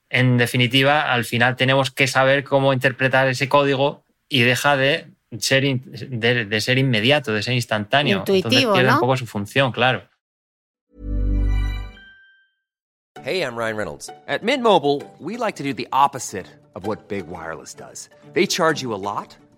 En definitiva, al final tenemos que saber cómo interpretar ese código y deja de ser, de, ser inmediato, de ser instantáneo. Intuitivo, Entonces pierde un poco su función, claro. Hey, I'm Ryan Reynolds. At Mint Mobile, we like to do the opposite of what Big Wireless does. They charge you a lot.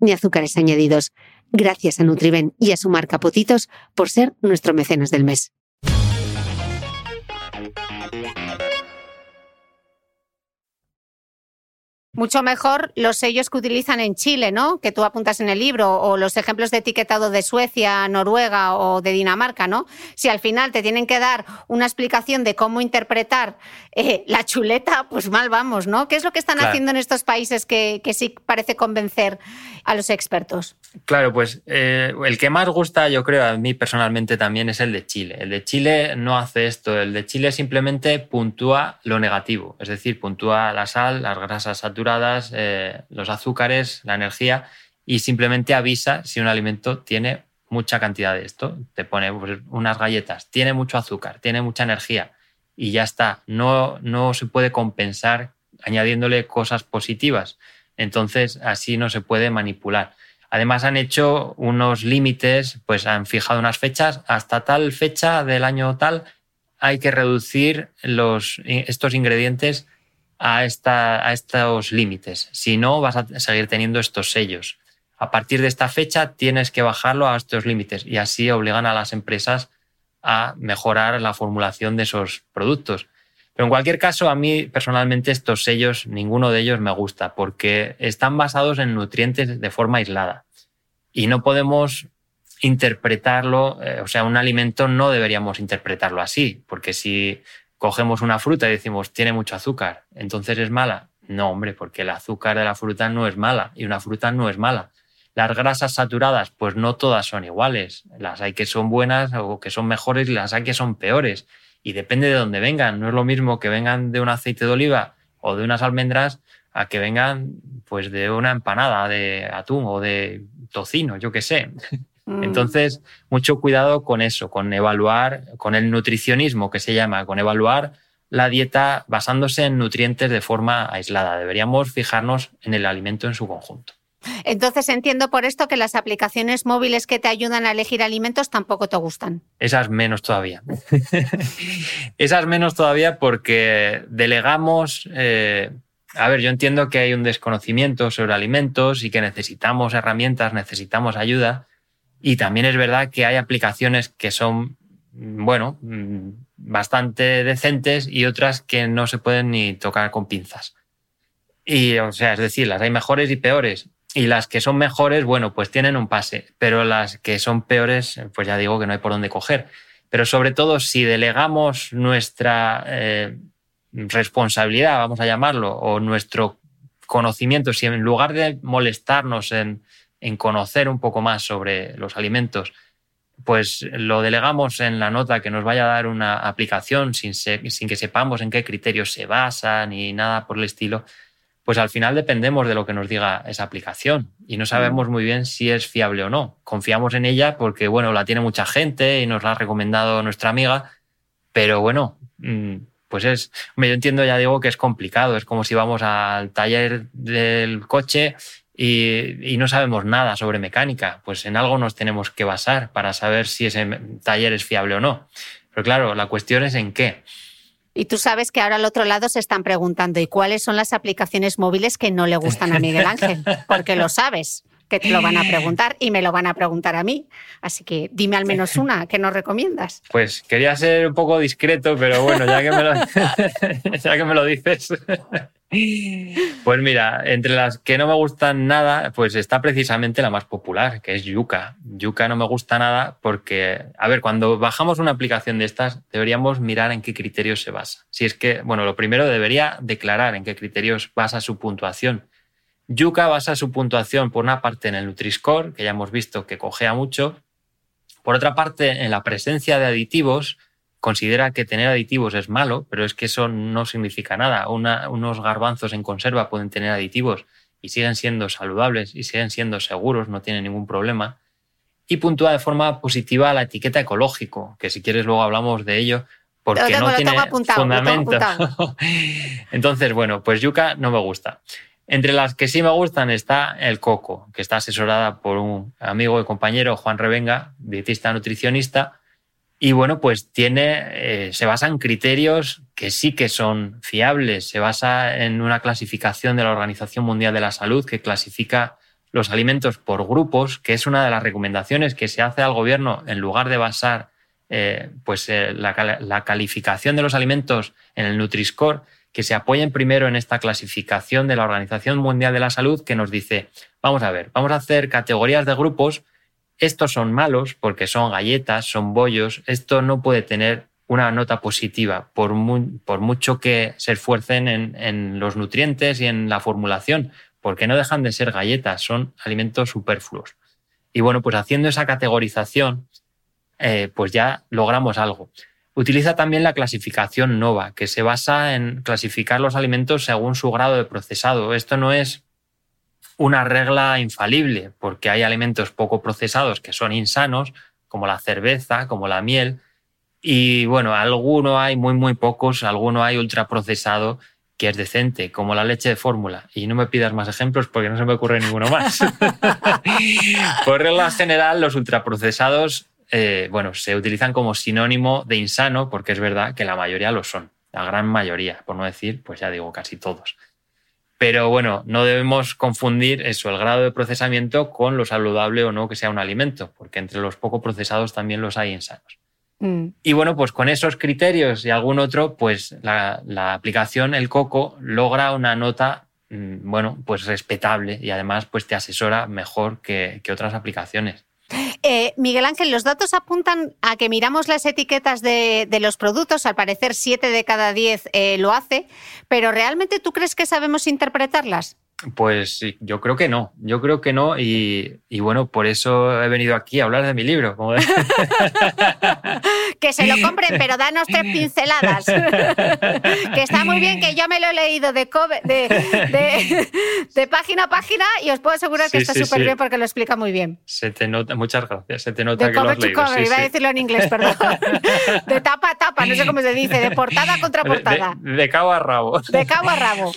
ni azúcares añadidos. Gracias a Nutriben y a su marca Potitos por ser nuestro mecenas del mes. Mucho mejor los sellos que utilizan en Chile, ¿no? Que tú apuntas en el libro, o los ejemplos de etiquetado de Suecia, Noruega o de Dinamarca, ¿no? Si al final te tienen que dar una explicación de cómo interpretar eh, la chuleta, pues mal vamos, ¿no? ¿Qué es lo que están Claro. haciendo en estos países que, que sí parece convencer a los expertos? Claro, pues eh, el que más gusta, yo creo, a mí personalmente también es el de Chile. El de Chile no hace esto, el de Chile simplemente puntúa lo negativo, es decir, puntúa la sal, las grasas saturadas, eh, los azúcares, la energía y simplemente avisa si un alimento tiene mucha cantidad de esto. Te pone pues, unas galletas, tiene mucho azúcar, tiene mucha energía y ya está. No, no se puede compensar añadiéndole cosas positivas. Entonces, así no se puede manipular. Además, han hecho unos límites, pues han fijado unas fechas. Hasta tal fecha del año tal hay que reducir los, estos ingredientes a, estos límites. Si no, vas a seguir teniendo estos sellos. A partir de esta fecha tienes que bajarlo a estos límites y así obligan a las empresas a mejorar la formulación de esos productos. Pero en cualquier caso, a mí personalmente estos sellos, ninguno de ellos me gusta porque están basados en nutrientes de forma aislada y no podemos interpretarlo, eh, o sea, un alimento no deberíamos interpretarlo así, porque si cogemos una fruta y decimos tiene mucho azúcar, entonces es mala. No, hombre, porque el azúcar de la fruta no es mala y una fruta no es mala. Las grasas saturadas, pues no todas son iguales. Las hay que son buenas o que son mejores y las hay que son peores. Y depende de dónde vengan. No es lo mismo que vengan de un aceite de oliva o de unas almendras a que vengan pues de una empanada de atún o de tocino, yo qué sé. Mm. Entonces, mucho cuidado con eso, con evaluar, con el nutricionismo que se llama, con evaluar la dieta basándose en nutrientes de forma aislada. Deberíamos fijarnos en el alimento en su conjunto. Entonces entiendo por esto que las aplicaciones móviles que te ayudan a elegir alimentos tampoco te gustan. Esas menos todavía. Esas menos todavía porque delegamos... eh, a ver, yo entiendo que hay un desconocimiento sobre alimentos y que necesitamos herramientas, necesitamos ayuda. Y también es verdad que hay aplicaciones que son, bueno, bastante decentes y otras que no se pueden ni tocar con pinzas. Y, o sea, es decir, las hay mejores y peores. Y las que son mejores, bueno, pues tienen un pase. Pero las que son peores, pues ya digo que no hay por dónde coger. Pero sobre todo, si delegamos nuestra eh, responsabilidad, vamos a llamarlo, o nuestro conocimiento, si en lugar de molestarnos en, en conocer un poco más sobre los alimentos, pues lo delegamos en la nota que nos vaya a dar una aplicación sin, se- sin que sepamos en qué criterios se basa ni nada por el estilo, pues al final dependemos de lo que nos diga esa aplicación y no sabemos muy bien si es fiable o no. Confiamos en ella porque, bueno, la tiene mucha gente y nos la ha recomendado nuestra amiga, pero bueno, mm, pues es, yo entiendo, ya digo, que es complicado, es como si vamos al taller del coche y, y no sabemos nada sobre mecánica, pues en algo nos tenemos que basar para saber si ese taller es fiable o no. Pero claro, la cuestión es en qué. Y tú sabes que ahora al otro lado se están preguntando, ¿y cuáles son las aplicaciones móviles que no le gustan a Miguel Ángel? Porque lo sabes que te lo van a preguntar y me lo van a preguntar a mí. Así que dime al menos una que nos recomiendas. Pues quería ser un poco discreto, pero bueno, ya que me lo, ya que me lo dices. Pues mira, entre las que no me gustan nada, pues está precisamente la más popular, que es Yuka. Yuka no me gusta nada porque, a ver, cuando bajamos una aplicación de estas, deberíamos mirar en qué criterios se basa. Si es que, bueno, lo primero debería declarar en qué criterios basa su puntuación. Yuka basa su puntuación por una parte en el Nutri-Score, que ya hemos visto que cogea mucho, por otra parte en la presencia de aditivos, considera que tener aditivos es malo, pero es que eso no significa nada. unos garbanzos en conserva pueden tener aditivos y siguen siendo saludables y siguen siendo seguros, no tienen ningún problema. Y puntúa de forma positiva la etiqueta ecológico, que si quieres luego hablamos de ello, porque no tiene fundamento. Entonces, bueno, pues yuca no me gusta. Entre las que sí me gustan está el coco, que está asesorada por un amigo y compañero, Juan Revenga, dietista nutricionista. Y bueno, pues tiene, eh, se basa en criterios que sí que son fiables. Se basa en una clasificación de la Organización Mundial de la Salud que clasifica los alimentos por grupos, que es una de las recomendaciones que se hace al gobierno en lugar de basar eh, pues, eh, la, la, calificación de los alimentos en el Nutri-Score que se apoyen primero en esta clasificación de la Organización Mundial de la Salud que nos dice, vamos a ver, vamos a hacer categorías de grupos, estos son malos porque son galletas, son bollos, esto no puede tener una nota positiva por, por mucho que se esfuercen en, los nutrientes y en la formulación, porque no dejan de ser galletas, son alimentos superfluos. Y bueno, pues haciendo esa categorización, eh, pues ya logramos algo. Utiliza también la clasificación NOVA, que se basa en clasificar los alimentos según su grado de procesado. Esto no es una regla infalible, porque hay alimentos poco procesados que son insanos, como la cerveza, como la miel, y bueno, alguno hay, muy, muy pocos, alguno hay ultraprocesado que es decente, como la leche de fórmula. Y no me pidas más ejemplos porque no se me ocurre ninguno más. Por regla general, los ultraprocesados eh, bueno, se utilizan como sinónimo de insano porque es verdad que la mayoría lo son, la gran mayoría, por no decir, pues ya digo, casi todos. Pero bueno, no debemos confundir eso, el grado de procesamiento con lo saludable o no que sea un alimento, porque entre los poco procesados también los hay insanos. Mm. Y bueno, pues con esos criterios y algún otro, pues la, aplicación, el coco, logra una nota, mm, bueno, pues respetable y además pues te asesora mejor que otras aplicaciones. Eh, Miguel Ángel, los datos apuntan a que miramos las etiquetas de, los productos, al parecer 7 de cada 10 eh, lo hace, pero ¿realmente tú crees que sabemos interpretarlas? Pues sí, yo creo que no, yo creo que no y, bueno, por eso he venido aquí a hablar de mi libro. que se lo compren, pero danos tres pinceladas. que está muy bien, que yo me lo he leído de, de, página a página y os puedo asegurar que está súper bien porque lo explica muy bien. Se te nota, muchas gracias, se te nota que lo has leído. Cover, iba a decirlo en inglés, perdón. de tapa a tapa, no sé cómo se dice, de portada contra portada. De, cabo a rabo. De cabo a rabo.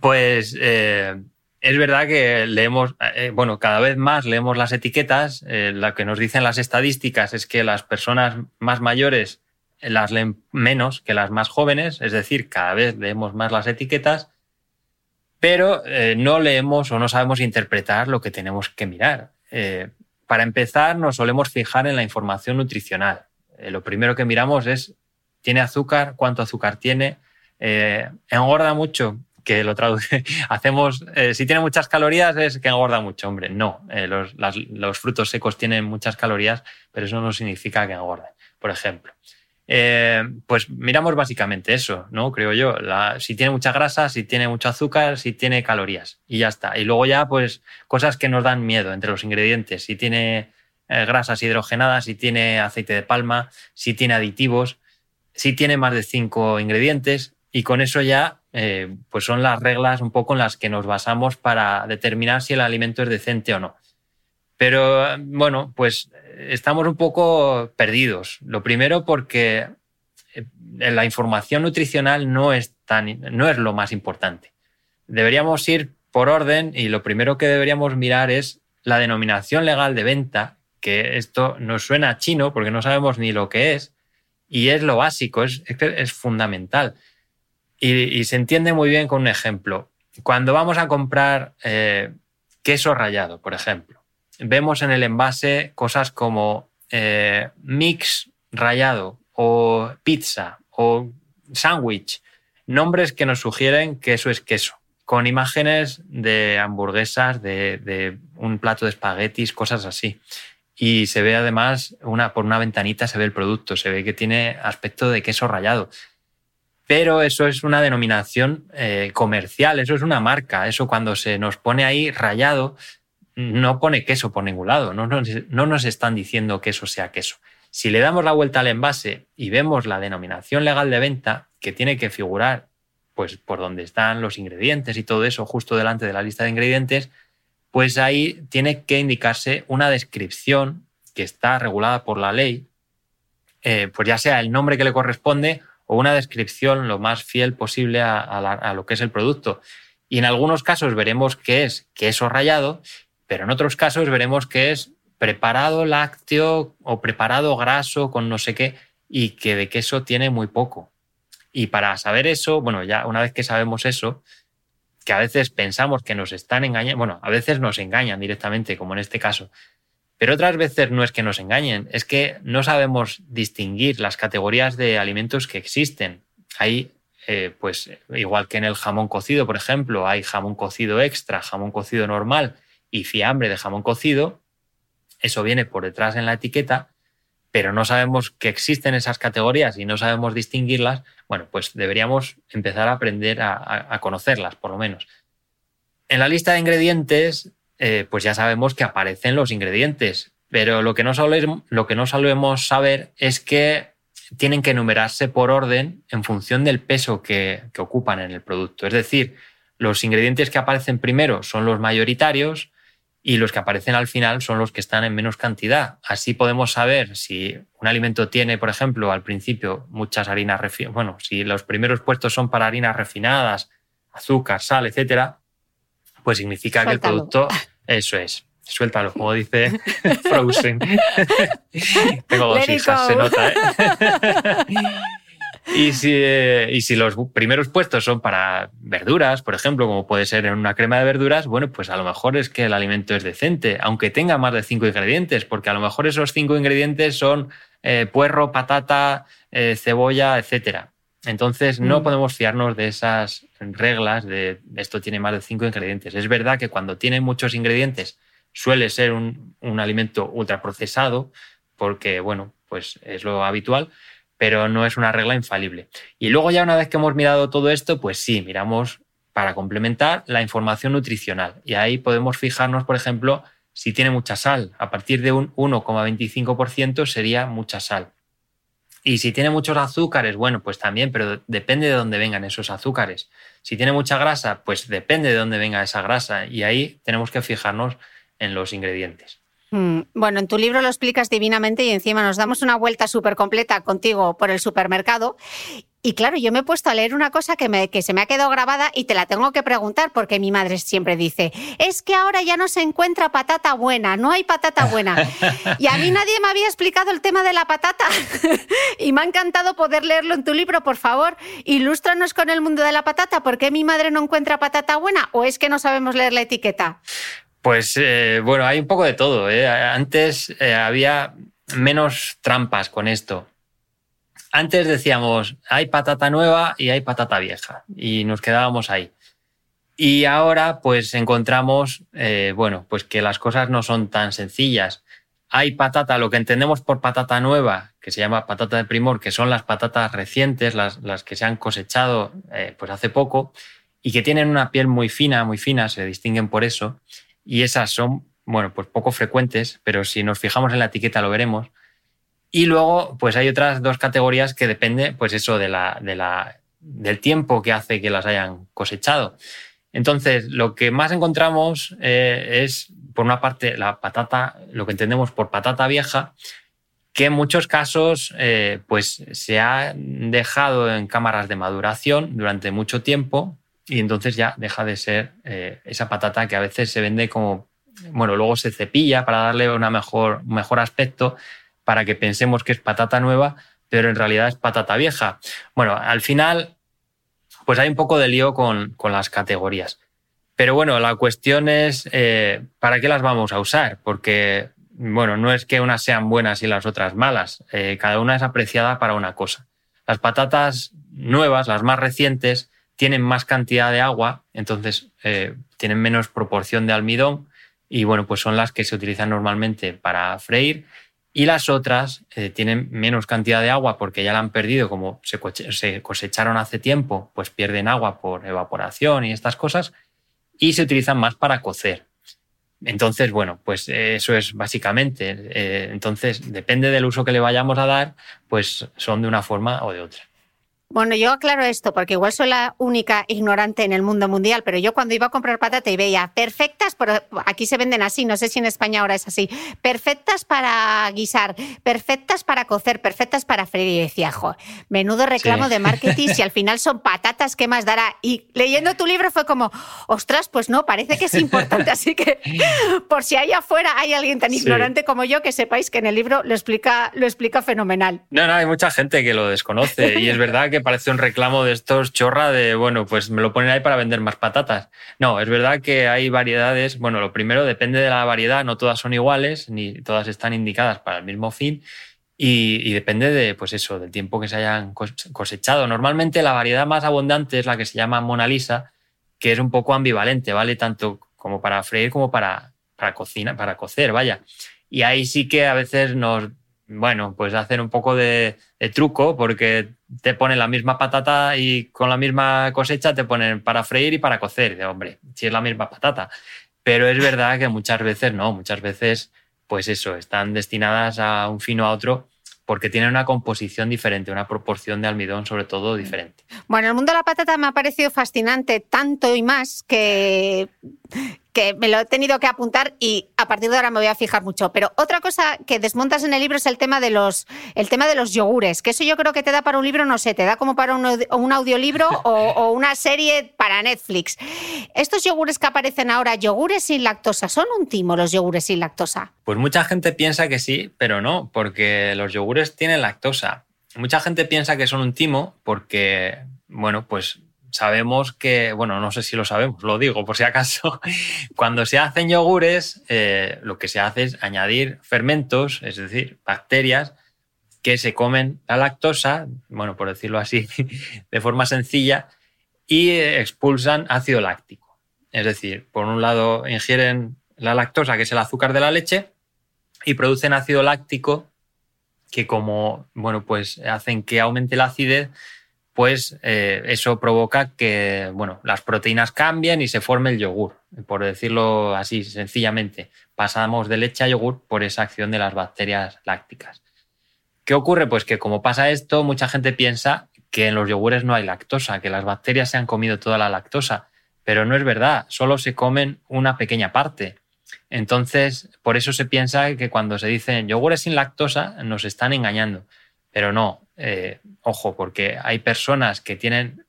Pues eh, es verdad que leemos, eh, bueno, cada vez más leemos las etiquetas. Eh, lo que nos dicen las estadísticas es que las personas más mayores las leen menos que las más jóvenes, es decir, cada vez leemos más las etiquetas, pero no leemos o no sabemos interpretar lo que tenemos que mirar. para empezar, nos solemos fijar en la información nutricional. lo primero que miramos es, ¿tiene azúcar? ¿Cuánto azúcar tiene? ¿Engorda mucho? Que lo traduce, hacemos, eh, si tiene muchas calorías es que engorda mucho, hombre, no, eh, los, frutos secos tienen muchas calorías, pero eso no significa que engorden, por ejemplo. Eh, pues miramos básicamente eso, ¿no? Creo yo, si tiene mucha grasa, si tiene mucho azúcar, si tiene calorías, y ya está. Y luego ya, pues, cosas que nos dan miedo entre los ingredientes, si tiene grasas hidrogenadas, si tiene aceite de palma, si tiene aditivos, si tiene más de cinco ingredientes, y con eso ya eh, pues son las reglas un poco en las que nos basamos para determinar si el alimento es decente o no. Pero bueno, pues estamos un poco perdidos. Lo primero porque eh, la información nutricional no es, tan, no es lo más importante. Deberíamos ir por orden y lo primero que deberíamos mirar es la denominación legal de venta, que esto nos suena chino porque no sabemos ni lo que es, Y es lo básico, es, es fundamental. Y, se entiende muy bien con un ejemplo. Cuando vamos a comprar eh, queso rallado, por ejemplo, vemos en el envase cosas como eh, mix rallado o pizza o sándwich, nombres que nos sugieren que eso es queso, con imágenes de hamburguesas, de, un plato de espaguetis, cosas así. Y se ve además, por una ventanita se ve el producto, se ve que tiene aspecto de queso rallado. Pero eso es una denominación eh, comercial, eso es una marca. Eso cuando se nos pone ahí rayado, no pone queso por ningún lado. No no nos están diciendo que eso sea queso. Si le damos la vuelta al envase y vemos la denominación legal de venta, que tiene que figurar pues, por donde están los ingredientes y todo eso, justo delante de la lista de ingredientes, pues ahí tiene que indicarse una descripción que está regulada por la ley, eh, pues ya sea el nombre que le corresponde o una descripción lo más fiel posible a, a lo que es el producto. Y en algunos casos veremos que es queso rallado, pero en otros casos veremos que es preparado lácteo o preparado graso con no sé qué y que de queso tiene muy poco. Y para saber eso, bueno, ya una vez que sabemos eso, que a veces pensamos que nos están engañando, bueno, a veces nos engañan directamente, como en este caso, pero otras veces no es que nos engañen, es que no sabemos distinguir las categorías de alimentos que existen. Hay, eh, pues, igual que en el jamón cocido, por ejemplo, hay jamón cocido extra, jamón cocido normal y fiambre de jamón cocido, eso viene por detrás en la etiqueta, pero no sabemos que existen esas categorías y no sabemos distinguirlas, bueno, pues deberíamos empezar a aprender a, conocerlas, por lo menos. En la lista de ingredientes, eh, pues ya sabemos que aparecen los ingredientes, pero lo que, no solemos, lo que no solemos saber es que tienen que enumerarse por orden en función del peso que ocupan en el producto. Es decir, los ingredientes que aparecen primero son los mayoritarios, y los que aparecen al final son los que están en menos cantidad. Así podemos saber si un alimento tiene, por ejemplo, al principio muchas harinas refinadas, bueno, si los primeros puestos son para harinas refinadas, azúcar, sal, etcétera, pues significa que el producto, eso es, suéltalo, como dice Frozen. Tengo dos hijas, se nota, ¿eh? Y si, eh, y si los primeros puestos son para verduras, por ejemplo, como puede ser en una crema de verduras, bueno, pues a lo mejor es que el alimento es decente, aunque tenga más de cinco ingredientes, porque a lo mejor esos cinco ingredientes son eh, puerro, patata, eh, cebolla, etc. Entonces no mm. podemos fiarnos de esas reglas de esto tiene más de cinco ingredientes. Es verdad que cuando tiene muchos ingredientes suele ser un, un alimento ultraprocesado, porque, bueno, pues es lo habitual, pero no es una regla infalible. Y luego ya una vez que hemos mirado todo esto, pues sí, miramos para complementar la información nutricional. Y ahí podemos fijarnos, por ejemplo, si tiene mucha sal. A partir de un 1,25% sería mucha sal. Y si tiene muchos azúcares, bueno, pues también, pero depende de dónde vengan esos azúcares. Si tiene mucha grasa, pues depende de dónde venga esa grasa. Y ahí tenemos que fijarnos en los ingredientes. Mm, bueno, en tu libro lo explicas divinamente y encima nos damos una vuelta súper completa contigo por el supermercado. Y claro, yo me he puesto a leer una cosa que, se me ha quedado grabada y te la tengo que preguntar porque mi madre siempre dice, es que ahora ya no se encuentra patata buena, no hay patata buena. Y a mí nadie me había explicado el tema de la patata y me ha encantado poder leerlo en tu libro, por favor, ilústranos con el mundo de la patata, ¿por qué mi madre no encuentra patata buena o es que no sabemos leer la etiqueta? Pues eh, bueno, hay un poco de todo. ¿eh? Antes eh, había menos trampas con esto. Antes decíamos, hay patata nueva y hay patata vieja, y nos quedábamos ahí. Y ahora pues encontramos, bueno, pues que las cosas no son tan sencillas. Hay patata, lo que entendemos por patata nueva, que se llama patata de primor, que son las patatas recientes, las, las que se han cosechado pues hace poco, y que tienen una piel muy fina, muy fina, se distinguen por eso y esas son, bueno, pues poco frecuentes, pero si nos fijamos en la etiqueta lo veremos. Y luego, pues hay otras dos categorías que depende, pues eso, de la, de la, del tiempo que hace que las hayan cosechado. Entonces, lo que más encontramos eh, es, por una parte, la patata, lo que entendemos por patata vieja, que en muchos casos eh, pues se ha dejado en cámaras de maduración durante mucho tiempo y entonces ya deja de ser eh, esa patata que a veces se vende como, bueno, luego se cepilla para darle mejor, un mejor aspecto, para que pensemos que es patata nueva, pero en realidad es patata vieja. Bueno, al final, pues hay un poco de lío con, las categorías. Pero bueno, la cuestión es, eh, ¿para qué las vamos a usar? Porque, bueno, no es que unas sean buenas y las otras malas. Eh, cada una es apreciada para una cosa. Las patatas nuevas, las más recientes, tienen más cantidad de agua, entonces eh, tienen menos proporción de almidón y bueno, pues son las que se utilizan normalmente para freír y las otras eh, tienen menos cantidad de agua porque ya la han perdido, como se cosecharon hace tiempo, pues pierden agua por evaporación y estas cosas y se utilizan más para cocer. Entonces, bueno, pues eso es básicamente. Eh, entonces, depende del uso que le vayamos a dar, pues son de una forma o de otra. Bueno, yo aclaro esto porque igual soy la única ignorante en el mundo mundial, pero yo cuando iba a comprar patata y veía perfectas, pero aquí se venden así, no sé si en España ahora es así, perfectas para guisar, perfectas para cocer, perfectas para freír. Y decía, jo, menudo reclamo de marketing si al final son patatas, ¿qué más dará? Y leyendo tu libro fue como, ostras, pues no, parece que es importante. Así que por si allá afuera hay alguien tan ignorante como yo, que sepáis que en el libro lo explica, lo explica fenomenal. No, no, hay mucha gente que lo desconoce y es verdad que parece un reclamo de estos chorra de, bueno, pues me lo ponen ahí para vender más patatas. No, es verdad que hay variedades. Bueno, lo primero depende de la variedad, no todas son iguales, ni todas están indicadas para el mismo fin. Y, depende de, pues eso, del tiempo que se hayan cosechado. Normalmente la variedad más abundante es la que se llama Mona Lisa, que es un poco ambivalente, ¿vale? Tanto como para freír como para, para cocina, para cocer, vaya. Y ahí sí que a veces nos bueno, pues hacer un poco de, truco porque te ponen la misma patata y con la misma cosecha te ponen para freír y para cocer. De hombre, si es la misma patata. Pero es verdad que muchas veces no, muchas veces, pues eso, están destinadas a un fino a otro porque tienen una composición diferente, una proporción de almidón sobre todo diferente. Bueno, el mundo de la patata me ha parecido fascinante tanto y más que que me lo he tenido que apuntar y a partir de ahora me voy a fijar mucho. Pero otra cosa que desmontas en el libro es el tema de los, el tema de los yogures, que eso yo creo que te da para un libro, no sé, te da como para un, un audiolibro o, una serie para Netflix. Estos yogures que aparecen ahora, yogures sin lactosa, ¿son un timo los yogures sin lactosa? Pues mucha gente piensa que sí, pero no, porque los yogures tienen lactosa. Mucha gente piensa que son un timo porque, bueno, pues sabemos que, bueno, no sé si lo sabemos, lo digo por si acaso, cuando se hacen yogures, eh, lo que se hace es añadir fermentos, es decir, bacterias que se comen la lactosa, bueno, por decirlo así, de forma sencilla, y expulsan ácido láctico. Es decir, por un lado ingieren la lactosa, que es el azúcar de la leche, y producen ácido láctico que como, bueno, pues hacen que aumente la acidez pues eh, eso provoca que bueno, las proteínas cambien y se forme el yogur. Por decirlo así sencillamente, pasamos de leche a yogur por esa acción de las bacterias lácticas. ¿Qué ocurre? Pues que como pasa esto, mucha gente piensa que en los yogures no hay lactosa, que las bacterias se han comido toda la lactosa, pero no es verdad, solo se comen una pequeña parte. Entonces, por eso se piensa que cuando se dicen yogures sin lactosa, nos están engañando. Pero no, eh, ojo, porque hay personas que tienen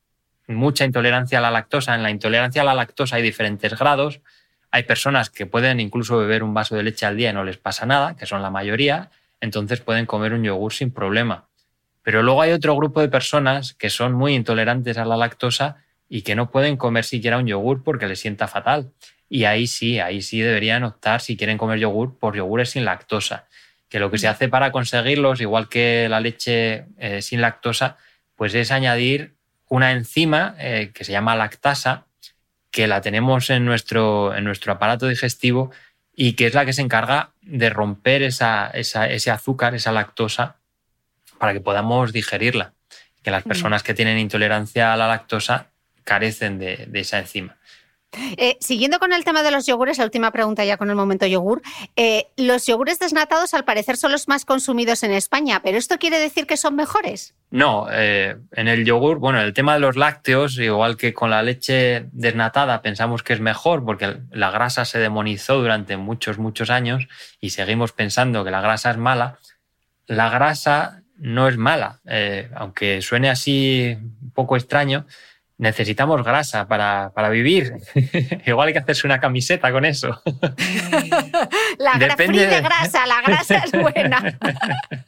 mucha intolerancia a la lactosa. En la intolerancia a la lactosa hay diferentes grados. Hay personas que pueden incluso beber un vaso de leche al día y no les pasa nada, que son la mayoría, entonces pueden comer un yogur sin problema. Pero luego hay otro grupo de personas que son muy intolerantes a la lactosa y que no pueden comer siquiera un yogur porque les sienta fatal. Y ahí sí, ahí sí deberían optar, si quieren comer yogur, por yogures sin lactosa que lo que se hace para conseguirlos, igual que la leche eh, sin lactosa, pues es añadir una enzima eh, que se llama lactasa, que la tenemos en nuestro, en nuestro aparato digestivo y que es la que se encarga de romper esa, ese azúcar, esa lactosa, para que podamos digerirla. Que las mm. personas que tienen intolerancia a la lactosa carecen de esa enzima. Eh, siguiendo con el tema de los yogures, la última pregunta ya con el momento yogur. Eh, los yogures desnatados al parecer son los más consumidos en España, pero ¿esto quiere decir que son mejores? No, eh, en el yogur, bueno, el tema de los lácteos, igual que con la leche desnatada, pensamos que es mejor porque la grasa se demonizó durante muchos, muchos años y seguimos pensando que la grasa es mala. La grasa no es mala, aunque suene así un poco extraño, necesitamos grasa para, para vivir. Igual hay que hacerse una camiseta con eso. la Depende de grasa, la grasa es buena.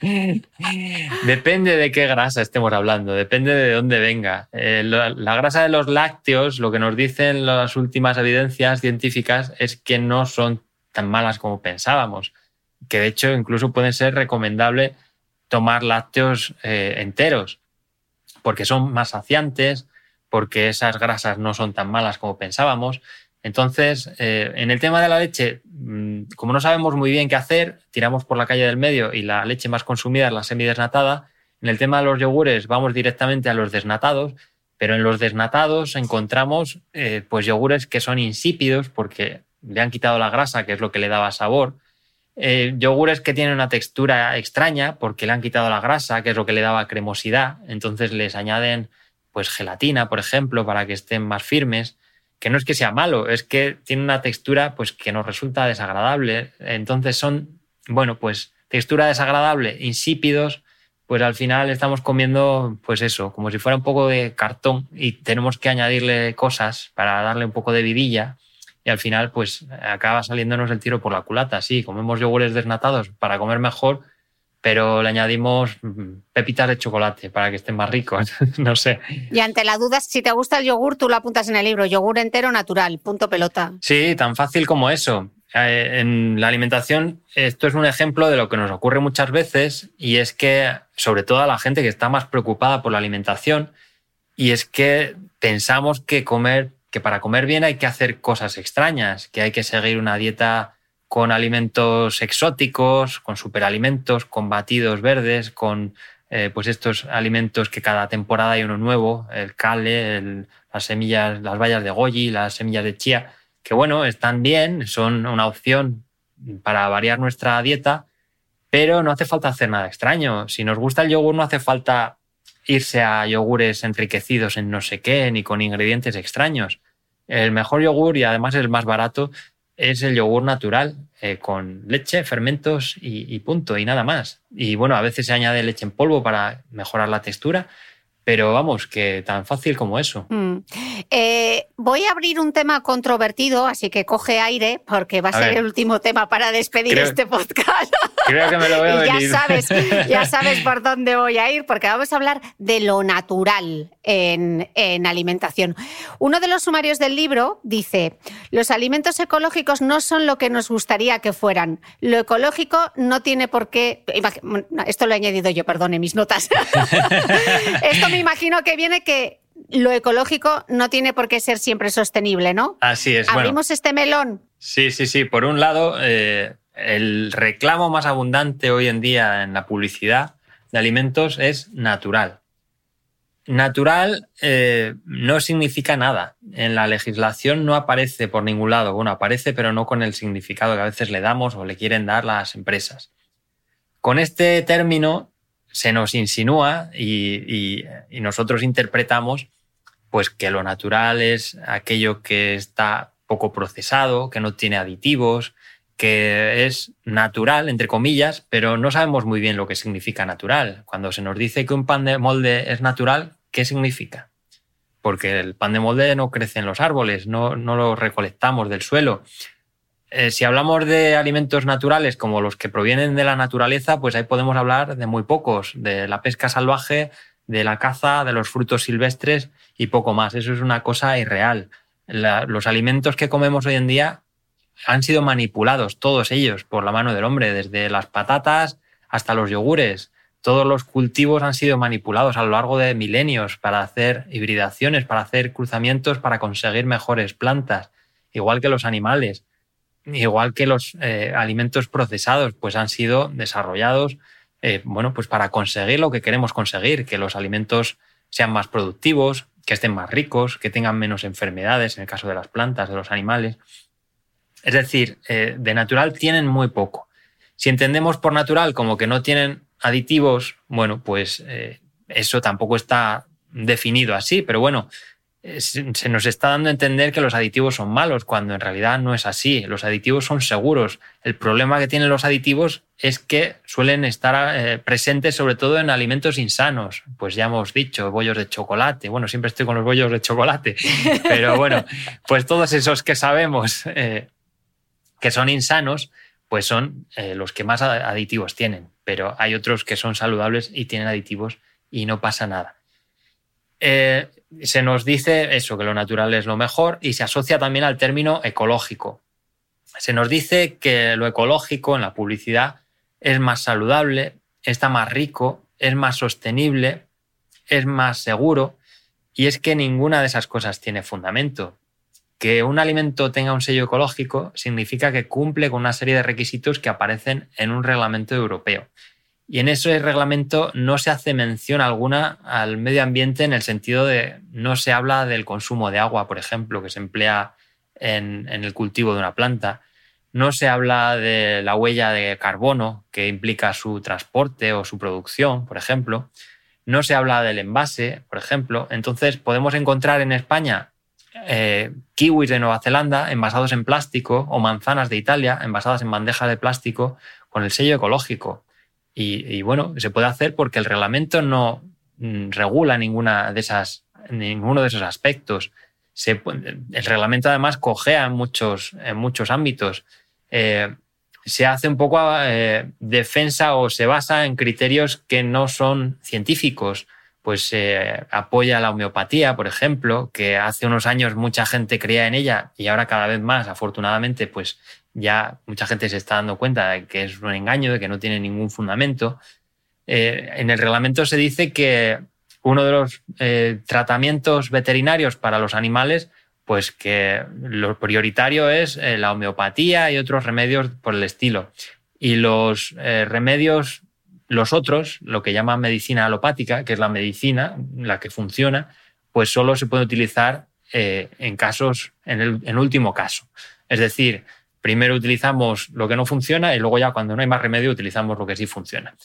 Depende de qué grasa estemos hablando, depende de dónde venga. Eh, la, la, grasa de los lácteos, lo que nos dicen las últimas evidencias científicas es que no son tan malas como pensábamos, que de hecho incluso puede ser recomendable tomar lácteos eh, enteros, porque son más saciantes, porque esas grasas no son tan malas como pensábamos. Entonces, eh, en el tema de la leche, mm, como no sabemos muy bien qué hacer, tiramos por la calle del medio y la leche más consumida es la semidesnatada. En el tema de los yogures vamos directamente a los desnatados, pero en los desnatados encontramos eh, pues yogures que son insípidos porque le han quitado la grasa, que es lo que le daba sabor. Eh, yogures que tienen una textura extraña porque le han quitado la grasa, que es lo que le daba cremosidad. Entonces les añaden pues gelatina, por ejemplo, para que estén más firmes. Que no es que sea malo, es que tiene una textura pues que nos resulta desagradable. Entonces son, bueno, pues textura desagradable, insípidos, pues al final estamos comiendo, pues eso, como si fuera un poco de cartón y tenemos que añadirle cosas para darle un poco de vidilla y al final pues acaba saliéndonos el tiro por la culata. Sí, comemos yogures desnatados para comer mejor, pero le añadimos mm, pepitas de chocolate para que estén más ricos, no sé. Y ante la duda, si te gusta el yogur, tú lo apuntas en el libro, yogur entero natural, punto pelota. Sí, tan fácil como eso. Eh, en la alimentación, esto es un ejemplo de lo que nos ocurre muchas veces y es que, sobre todo a la gente que está más preocupada por la alimentación, y es que pensamos que comer que para comer bien hay que hacer cosas extrañas, que hay que seguir una dieta con alimentos exóticos, con superalimentos, con batidos verdes, con eh, pues estos alimentos que cada temporada hay uno nuevo, el kale, las semillas, las bayas de goji, las semillas de chía, que bueno, están bien, son una opción para variar nuestra dieta, pero no hace falta hacer nada extraño. Si nos gusta el yogur, no hace falta irse a yogures enriquecidos en no sé qué, ni con ingredientes extraños. El mejor yogur y además el más barato es el yogur natural, eh, con leche, fermentos y, y, punto, y nada más. Y bueno, a veces se añade leche en polvo para mejorar la textura, pero vamos, que tan fácil como eso. Mm. Eh, voy a abrir un tema controvertido, así que coge aire, porque va a, ser el último tema para despedir este podcast. Creo que me lo voy a venir. Ya sabes, ya sabes por dónde voy a ir, porque vamos a hablar de lo natural en, en alimentación. Uno de los sumarios del libro dice: los alimentos ecológicos no son lo que nos gustaría que fueran. Lo ecológico no tiene por qué. Esto lo he añadido yo, perdone mis notas. Esto me imagino que viene que lo ecológico no tiene por qué ser siempre sostenible, ¿no? Así es. Abrimos este melón. Sí, sí, sí. Por un lado, eh, el reclamo más abundante hoy en día en la publicidad de alimentos es natural. Natural eh, no significa nada. En la legislación no aparece por ningún lado. Bueno, aparece, pero no con el significado que a veces le damos o le quieren dar las empresas. Con este término se nos insinúa y, nosotros interpretamos pues que lo natural es aquello que está poco procesado, que no tiene aditivos, que es natural, entre comillas, pero no sabemos muy bien lo que significa natural. Cuando se nos dice que un pan de molde es natural, ¿qué significa? Porque el pan de molde no crece en los árboles, no, no lo recolectamos del suelo. Eh, si hablamos de alimentos naturales como los que provienen de la naturaleza, pues ahí podemos hablar de muy pocos, de la pesca salvaje, de la caza, de los frutos silvestres y poco más. Eso es una cosa irreal. los alimentos que comemos hoy en día han sido manipulados, todos ellos, por la mano del hombre, desde las patatas hasta los yogures. Todos los cultivos han sido manipulados a lo largo de milenios para hacer hibridaciones, para hacer cruzamientos, para conseguir mejores plantas, igual que los animales igual que los eh, alimentos procesados, pues han sido desarrollados, eh, bueno, pues para conseguir lo que queremos conseguir, que los alimentos sean más productivos, que estén más ricos, que tengan menos enfermedades en el caso de las plantas, de los animales. Es decir, eh, de natural tienen muy poco. Si entendemos por natural como que no tienen aditivos, bueno, pues eso tampoco está definido así, pero bueno, se nos está dando a entender que los aditivos son malos, cuando en realidad no es así. Los aditivos son seguros. El problema que tienen los aditivos es que suelen estar eh, presentes sobre todo en alimentos insanos. Pues ya hemos dicho, bollos de chocolate. Bueno, siempre estoy con los bollos de chocolate, pero bueno, pues todos esos que sabemos eh, que son insanos, pues son eh, los que más aditivos tienen. Pero hay otros que son saludables y tienen aditivos y no pasa nada se nos dice eso, que lo natural es lo mejor y se asocia también al término ecológico. Se nos dice que lo ecológico en la publicidad es más saludable, está más rico, es más sostenible, es más seguro y es que ninguna de esas cosas tiene fundamento. Que un alimento tenga un sello ecológico significa que cumple con una serie de requisitos que aparecen en un reglamento europeo. Y en ese reglamento no se hace mención alguna al medio ambiente en el sentido de no se habla del consumo de agua, por ejemplo, que se emplea en, el cultivo de una planta. No se habla de la huella de carbono que implica su transporte o su producción, por ejemplo. No se habla del envase, por ejemplo. Entonces podemos encontrar en España eh, kiwis de Nueva Zelanda envasados en plástico o manzanas de Italia envasadas en bandejas de plástico con el sello ecológico. Y, bueno, se puede hacer porque el reglamento no mm, regula ninguna de esas, ninguno de esos aspectos. el reglamento además cojea en muchos, en muchos ámbitos. Eh, se hace un poco eh, defensa o se basa en criterios que no son científicos. Pues se apoya la homeopatía, por ejemplo, que hace unos años mucha gente creía en ella y ahora cada vez más, afortunadamente, pues ya mucha gente se está dando cuenta de que es un engaño, de que no tiene ningún fundamento. Eh, en el reglamento se dice que uno de los eh, tratamientos veterinarios para los animales, pues que lo prioritario es eh, la homeopatía y otros remedios por el estilo. Y los remedios, los otros, lo que llaman medicina alopática, que es la medicina, la que funciona, pues solo se puede utilizar en casos, en el en último caso. Es decir, primero utilizamos lo que no funciona y luego ya cuando no hay más remedio utilizamos lo que sí funciona.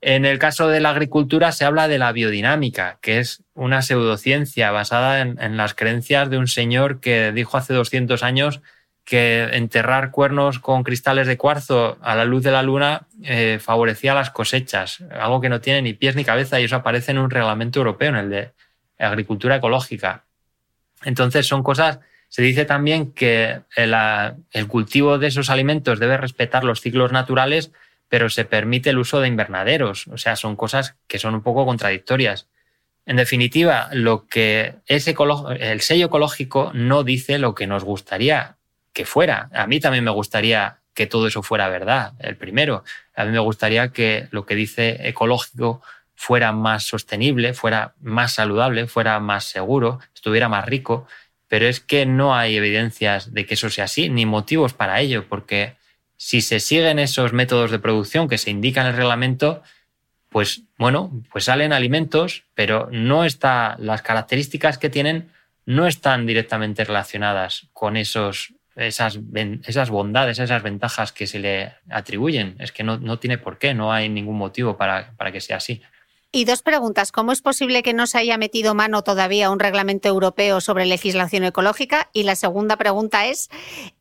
En el caso de la agricultura se habla de la biodinámica, que es una pseudociencia basada en, las creencias de un señor que dijo hace 200 años que enterrar cuernos con cristales de cuarzo a la luz de la luna eh, favorecía las cosechas, algo que no tiene ni pies ni cabeza y eso aparece en un reglamento europeo, en el de agricultura ecológica. Entonces son cosas se dice también que el, cultivo de esos alimentos debe respetar los ciclos naturales, pero se permite el uso de invernaderos. O sea, son cosas que son un poco contradictorias. En definitiva, lo que es el sello ecológico no dice lo que nos gustaría que fuera. A mí también me gustaría que todo eso fuera verdad, el primero. A mí me gustaría que lo que dice ecológico fuera más sostenible, fuera más saludable, fuera más seguro, estuviera más rico pero es que no hay evidencias de que eso sea así, ni motivos para ello, porque si se siguen esos métodos de producción que se indican en el reglamento, pues bueno, pues salen alimentos, pero no está, las características que tienen no están directamente relacionadas con esos, esas, esas bondades, esas ventajas que se le atribuyen. Es que no, no tiene por qué, no hay ningún motivo para, para que sea así. Y dos preguntas. ¿Cómo es posible que no se haya metido mano todavía un reglamento europeo sobre legislación ecológica? Y la segunda pregunta es,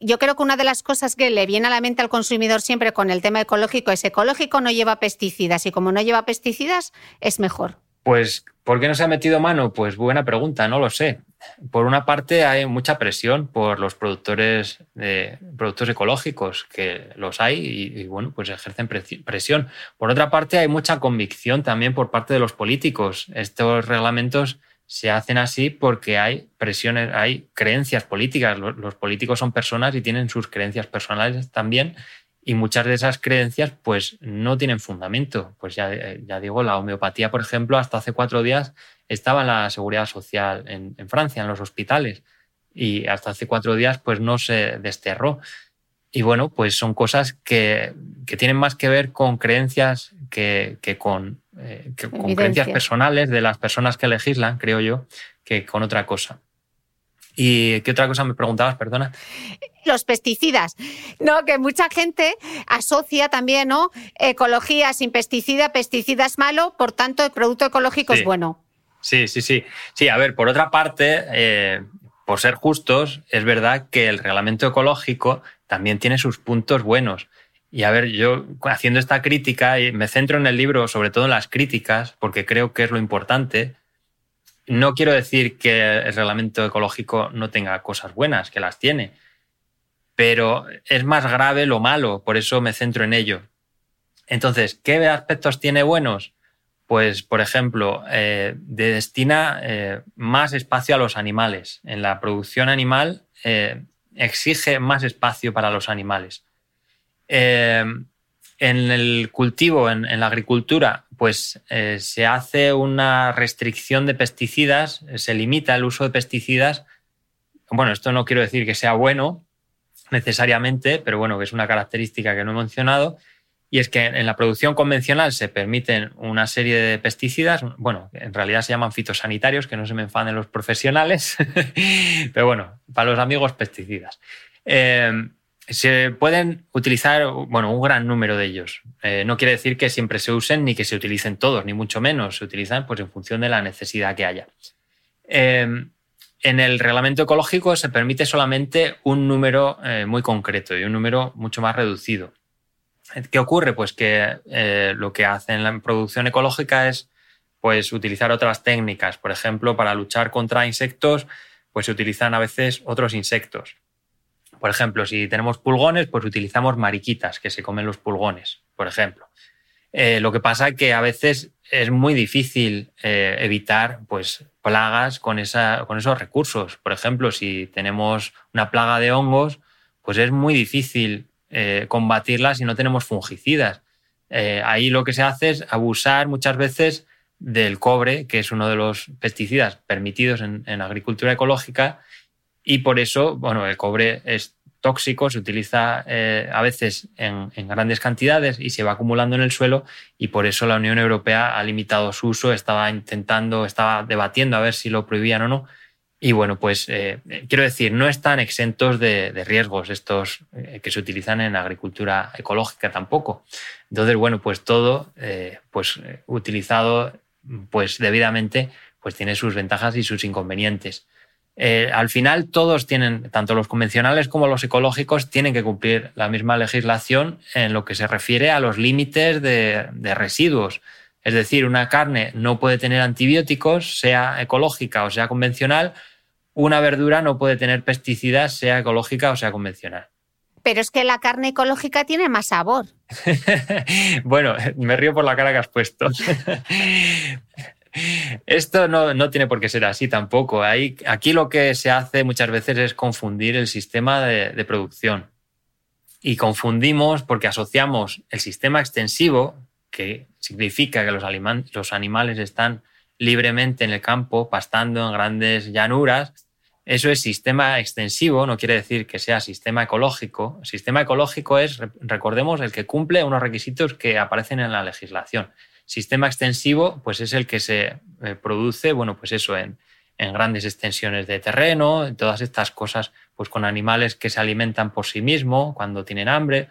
yo creo que una de las cosas que le viene a la mente al consumidor siempre con el tema ecológico es ecológico no lleva pesticidas y como no lleva pesticidas es mejor. Pues, ¿por qué no se ha metido mano? Pues buena pregunta, no lo sé por una parte hay mucha presión por los productores de productos ecológicos, que los hay y, bueno, pues ejercen presión. Por otra parte, hay mucha convicción también por parte de los políticos. Estos reglamentos se hacen así porque hay presiones, hay creencias políticas. Los, políticos son personas y tienen sus creencias personales también. Y muchas de esas creencias pues no tienen fundamento. Pues ya, ya digo, la homeopatía, por ejemplo, hasta hace cuatro días estaba en la seguridad social en, Francia, en los hospitales, y hasta hace cuatro días pues no se desterró. Y bueno, pues son cosas que, tienen más que ver con creencias que, con, eh, con creencias personales de las personas que legislan, creo yo, que con otra cosa. ¿Y qué otra cosa me preguntabas, perdona? Los pesticidas. No, que mucha gente asocia también, ¿no? Ecología sin pesticida, pesticida es malo, por tanto, el producto ecológico es bueno. Sí, sí, sí. Sí, a ver, por otra parte, eh, por ser justos, es verdad que el reglamento ecológico también tiene sus puntos buenos. Y a ver, yo haciendo esta crítica, y me centro en el libro sobre todo en las críticas, porque creo que es lo importante, no quiero decir que el reglamento ecológico no tenga cosas buenas, que las tiene, pero es más grave lo malo, por eso me centro en ello. Entonces, ¿qué aspectos tiene buenos? Pues, por ejemplo, eh, destina eh, más espacio a los animales. En la producción animal eh, exige más espacio para los animales. en el cultivo, en, en la agricultura, pues se hace una restricción de pesticidas, se limita el uso de pesticidas. Bueno, esto no quiero decir que sea bueno necesariamente, pero bueno, que es una característica que no he mencionado, y es que en la producción convencional se permiten una serie de pesticidas, bueno, en realidad se llaman fitosanitarios, que no se me enfaden los profesionales, pero bueno, para los amigos pesticidas. Eh, se pueden utilizar, bueno, un gran número de ellos. Eh, no quiere decir que siempre se usen ni que se utilicen todos, ni mucho menos. Se utilizan pues, en función de la necesidad que haya. Em, en el reglamento ecológico se permite solamente un número eh, muy concreto y un número mucho más reducido. ¿Qué ocurre? Pues que eh, lo que hace en la producción ecológica es pues, utilizar otras técnicas. Por ejemplo, para luchar contra insectos, pues se utilizan a veces otros insectos. Por ejemplo, si tenemos pulgones, pues utilizamos mariquitas que se comen los pulgones, por ejemplo. Eh, lo que pasa es que a veces es muy difícil eh, evitar pues, plagas con, esa, con esos recursos. Por ejemplo, si tenemos una plaga de hongos, pues es muy difícil eh, combatirla si no tenemos fungicidas. ahí lo que se hace es abusar muchas veces del cobre, que es uno de los pesticidas permitidos en, en agricultura ecológica, y por eso, bueno, el cobre es tóxico, se utiliza eh, a veces en, grandes cantidades y se va acumulando en el suelo y por eso la Unión Europea ha limitado su uso, estaba intentando, estaba debatiendo a ver si lo prohibían o no. Y bueno, pues eh, quiero decir, no están exentos de, riesgos estos eh, que se utilizan en agricultura ecológica tampoco. Entonces, bueno, pues todo, pues utilizado pues debidamente, pues tiene sus ventajas y sus inconvenientes. Eh, al final todos tienen, tanto los convencionales como los ecológicos, tienen que cumplir la misma legislación en lo que se refiere a los límites de, residuos. Es decir, una carne no puede tener antibióticos, sea ecológica o sea convencional. Una verdura no puede tener pesticidas, sea ecológica o sea convencional. Pero es que la carne ecológica tiene más sabor. bueno, me río por la cara que has puesto. Esto no, tiene por qué ser así tampoco. aquí lo que se hace muchas veces es confundir el sistema de, producción. Y confundimos porque asociamos el sistema extensivo, que significa que los, animales están libremente en el campo, pastando en grandes llanuras. Eso es sistema extensivo, no quiere decir que sea sistema ecológico. Sistema ecológico es, recordemos, el que cumple unos requisitos que aparecen en la legislación. Sistema extensivo, pues es el que se eh, produce, bueno, pues eso, en, grandes extensiones de terreno, todas estas cosas, pues con animales que se alimentan por sí mismos cuando tienen hambre.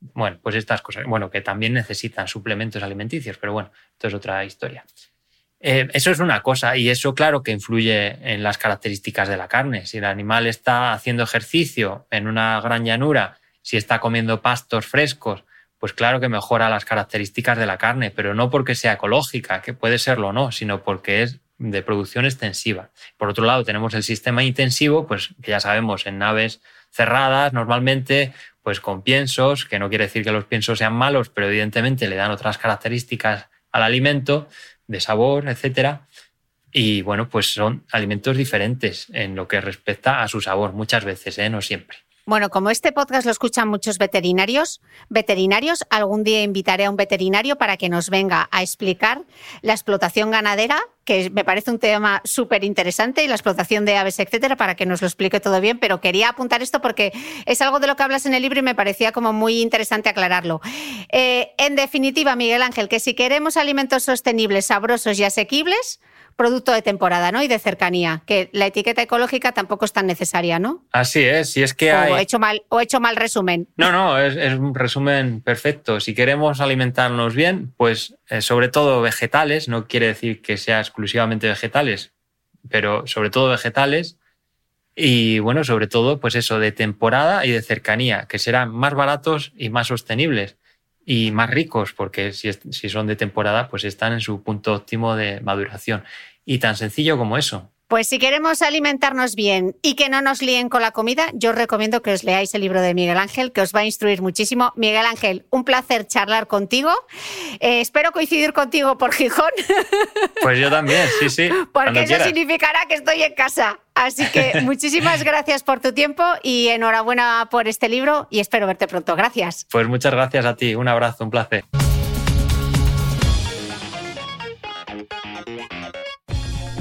Bueno, pues estas cosas, bueno, que también necesitan suplementos alimenticios, pero bueno, esto es otra historia. Eh, eso es una cosa y eso claro que influye en las características de la carne. Si el animal está haciendo ejercicio en una gran llanura, si está comiendo pastos frescos, pues claro que mejora las características de la carne, pero no porque sea ecológica, que puede serlo o no, sino porque es de producción extensiva. Por otro lado, tenemos el sistema intensivo, pues que ya sabemos, en naves cerradas, normalmente, pues con piensos, que no quiere decir que los piensos sean malos, pero evidentemente le dan otras características al alimento, de sabor, etcétera. Y bueno, pues son alimentos diferentes en lo que respecta a su sabor, muchas veces, ¿eh? no siempre. Bueno, como este podcast lo escuchan muchos veterinarios, veterinarios, algún día invitaré a un veterinario para que nos venga a explicar la explotación ganadera, que me parece un tema súper interesante, y la explotación de aves, etcétera, para que nos lo explique todo bien. Pero quería apuntar esto porque es algo de lo que hablas en el libro y me parecía como muy interesante aclararlo. Eh, en definitiva, Miguel Ángel, que si queremos alimentos sostenibles, sabrosos y asequibles, producto de temporada, ¿no? Y de cercanía, que la etiqueta ecológica tampoco es tan necesaria, ¿no? Así es, si es que o hay... he hecho mal, o he hecho mal resumen. No, no, es, es un resumen perfecto. Si queremos alimentarnos bien, pues eh, sobre todo vegetales, no quiere decir que sea exclusivamente vegetales, pero sobre todo vegetales. Y bueno, sobre todo, pues eso, de temporada y de cercanía, que serán más baratos y más sostenibles y más ricos, porque si, si son de temporada, pues están en su punto óptimo de maduración. Y tan sencillo como eso. Pues si queremos alimentarnos bien y que no nos líen con la comida, yo os recomiendo que os leáis el libro de Miguel Ángel, que os va a instruir muchísimo. Miguel Ángel, un placer charlar contigo. Eh, espero coincidir contigo por Gijón, Pues yo también, sí, sí. porque eso quieras. significará que estoy en casa. Así que muchísimas gracias por tu tiempo y enhorabuena por este libro y espero verte pronto. Gracias. Pues muchas gracias a ti. Un abrazo, un placer.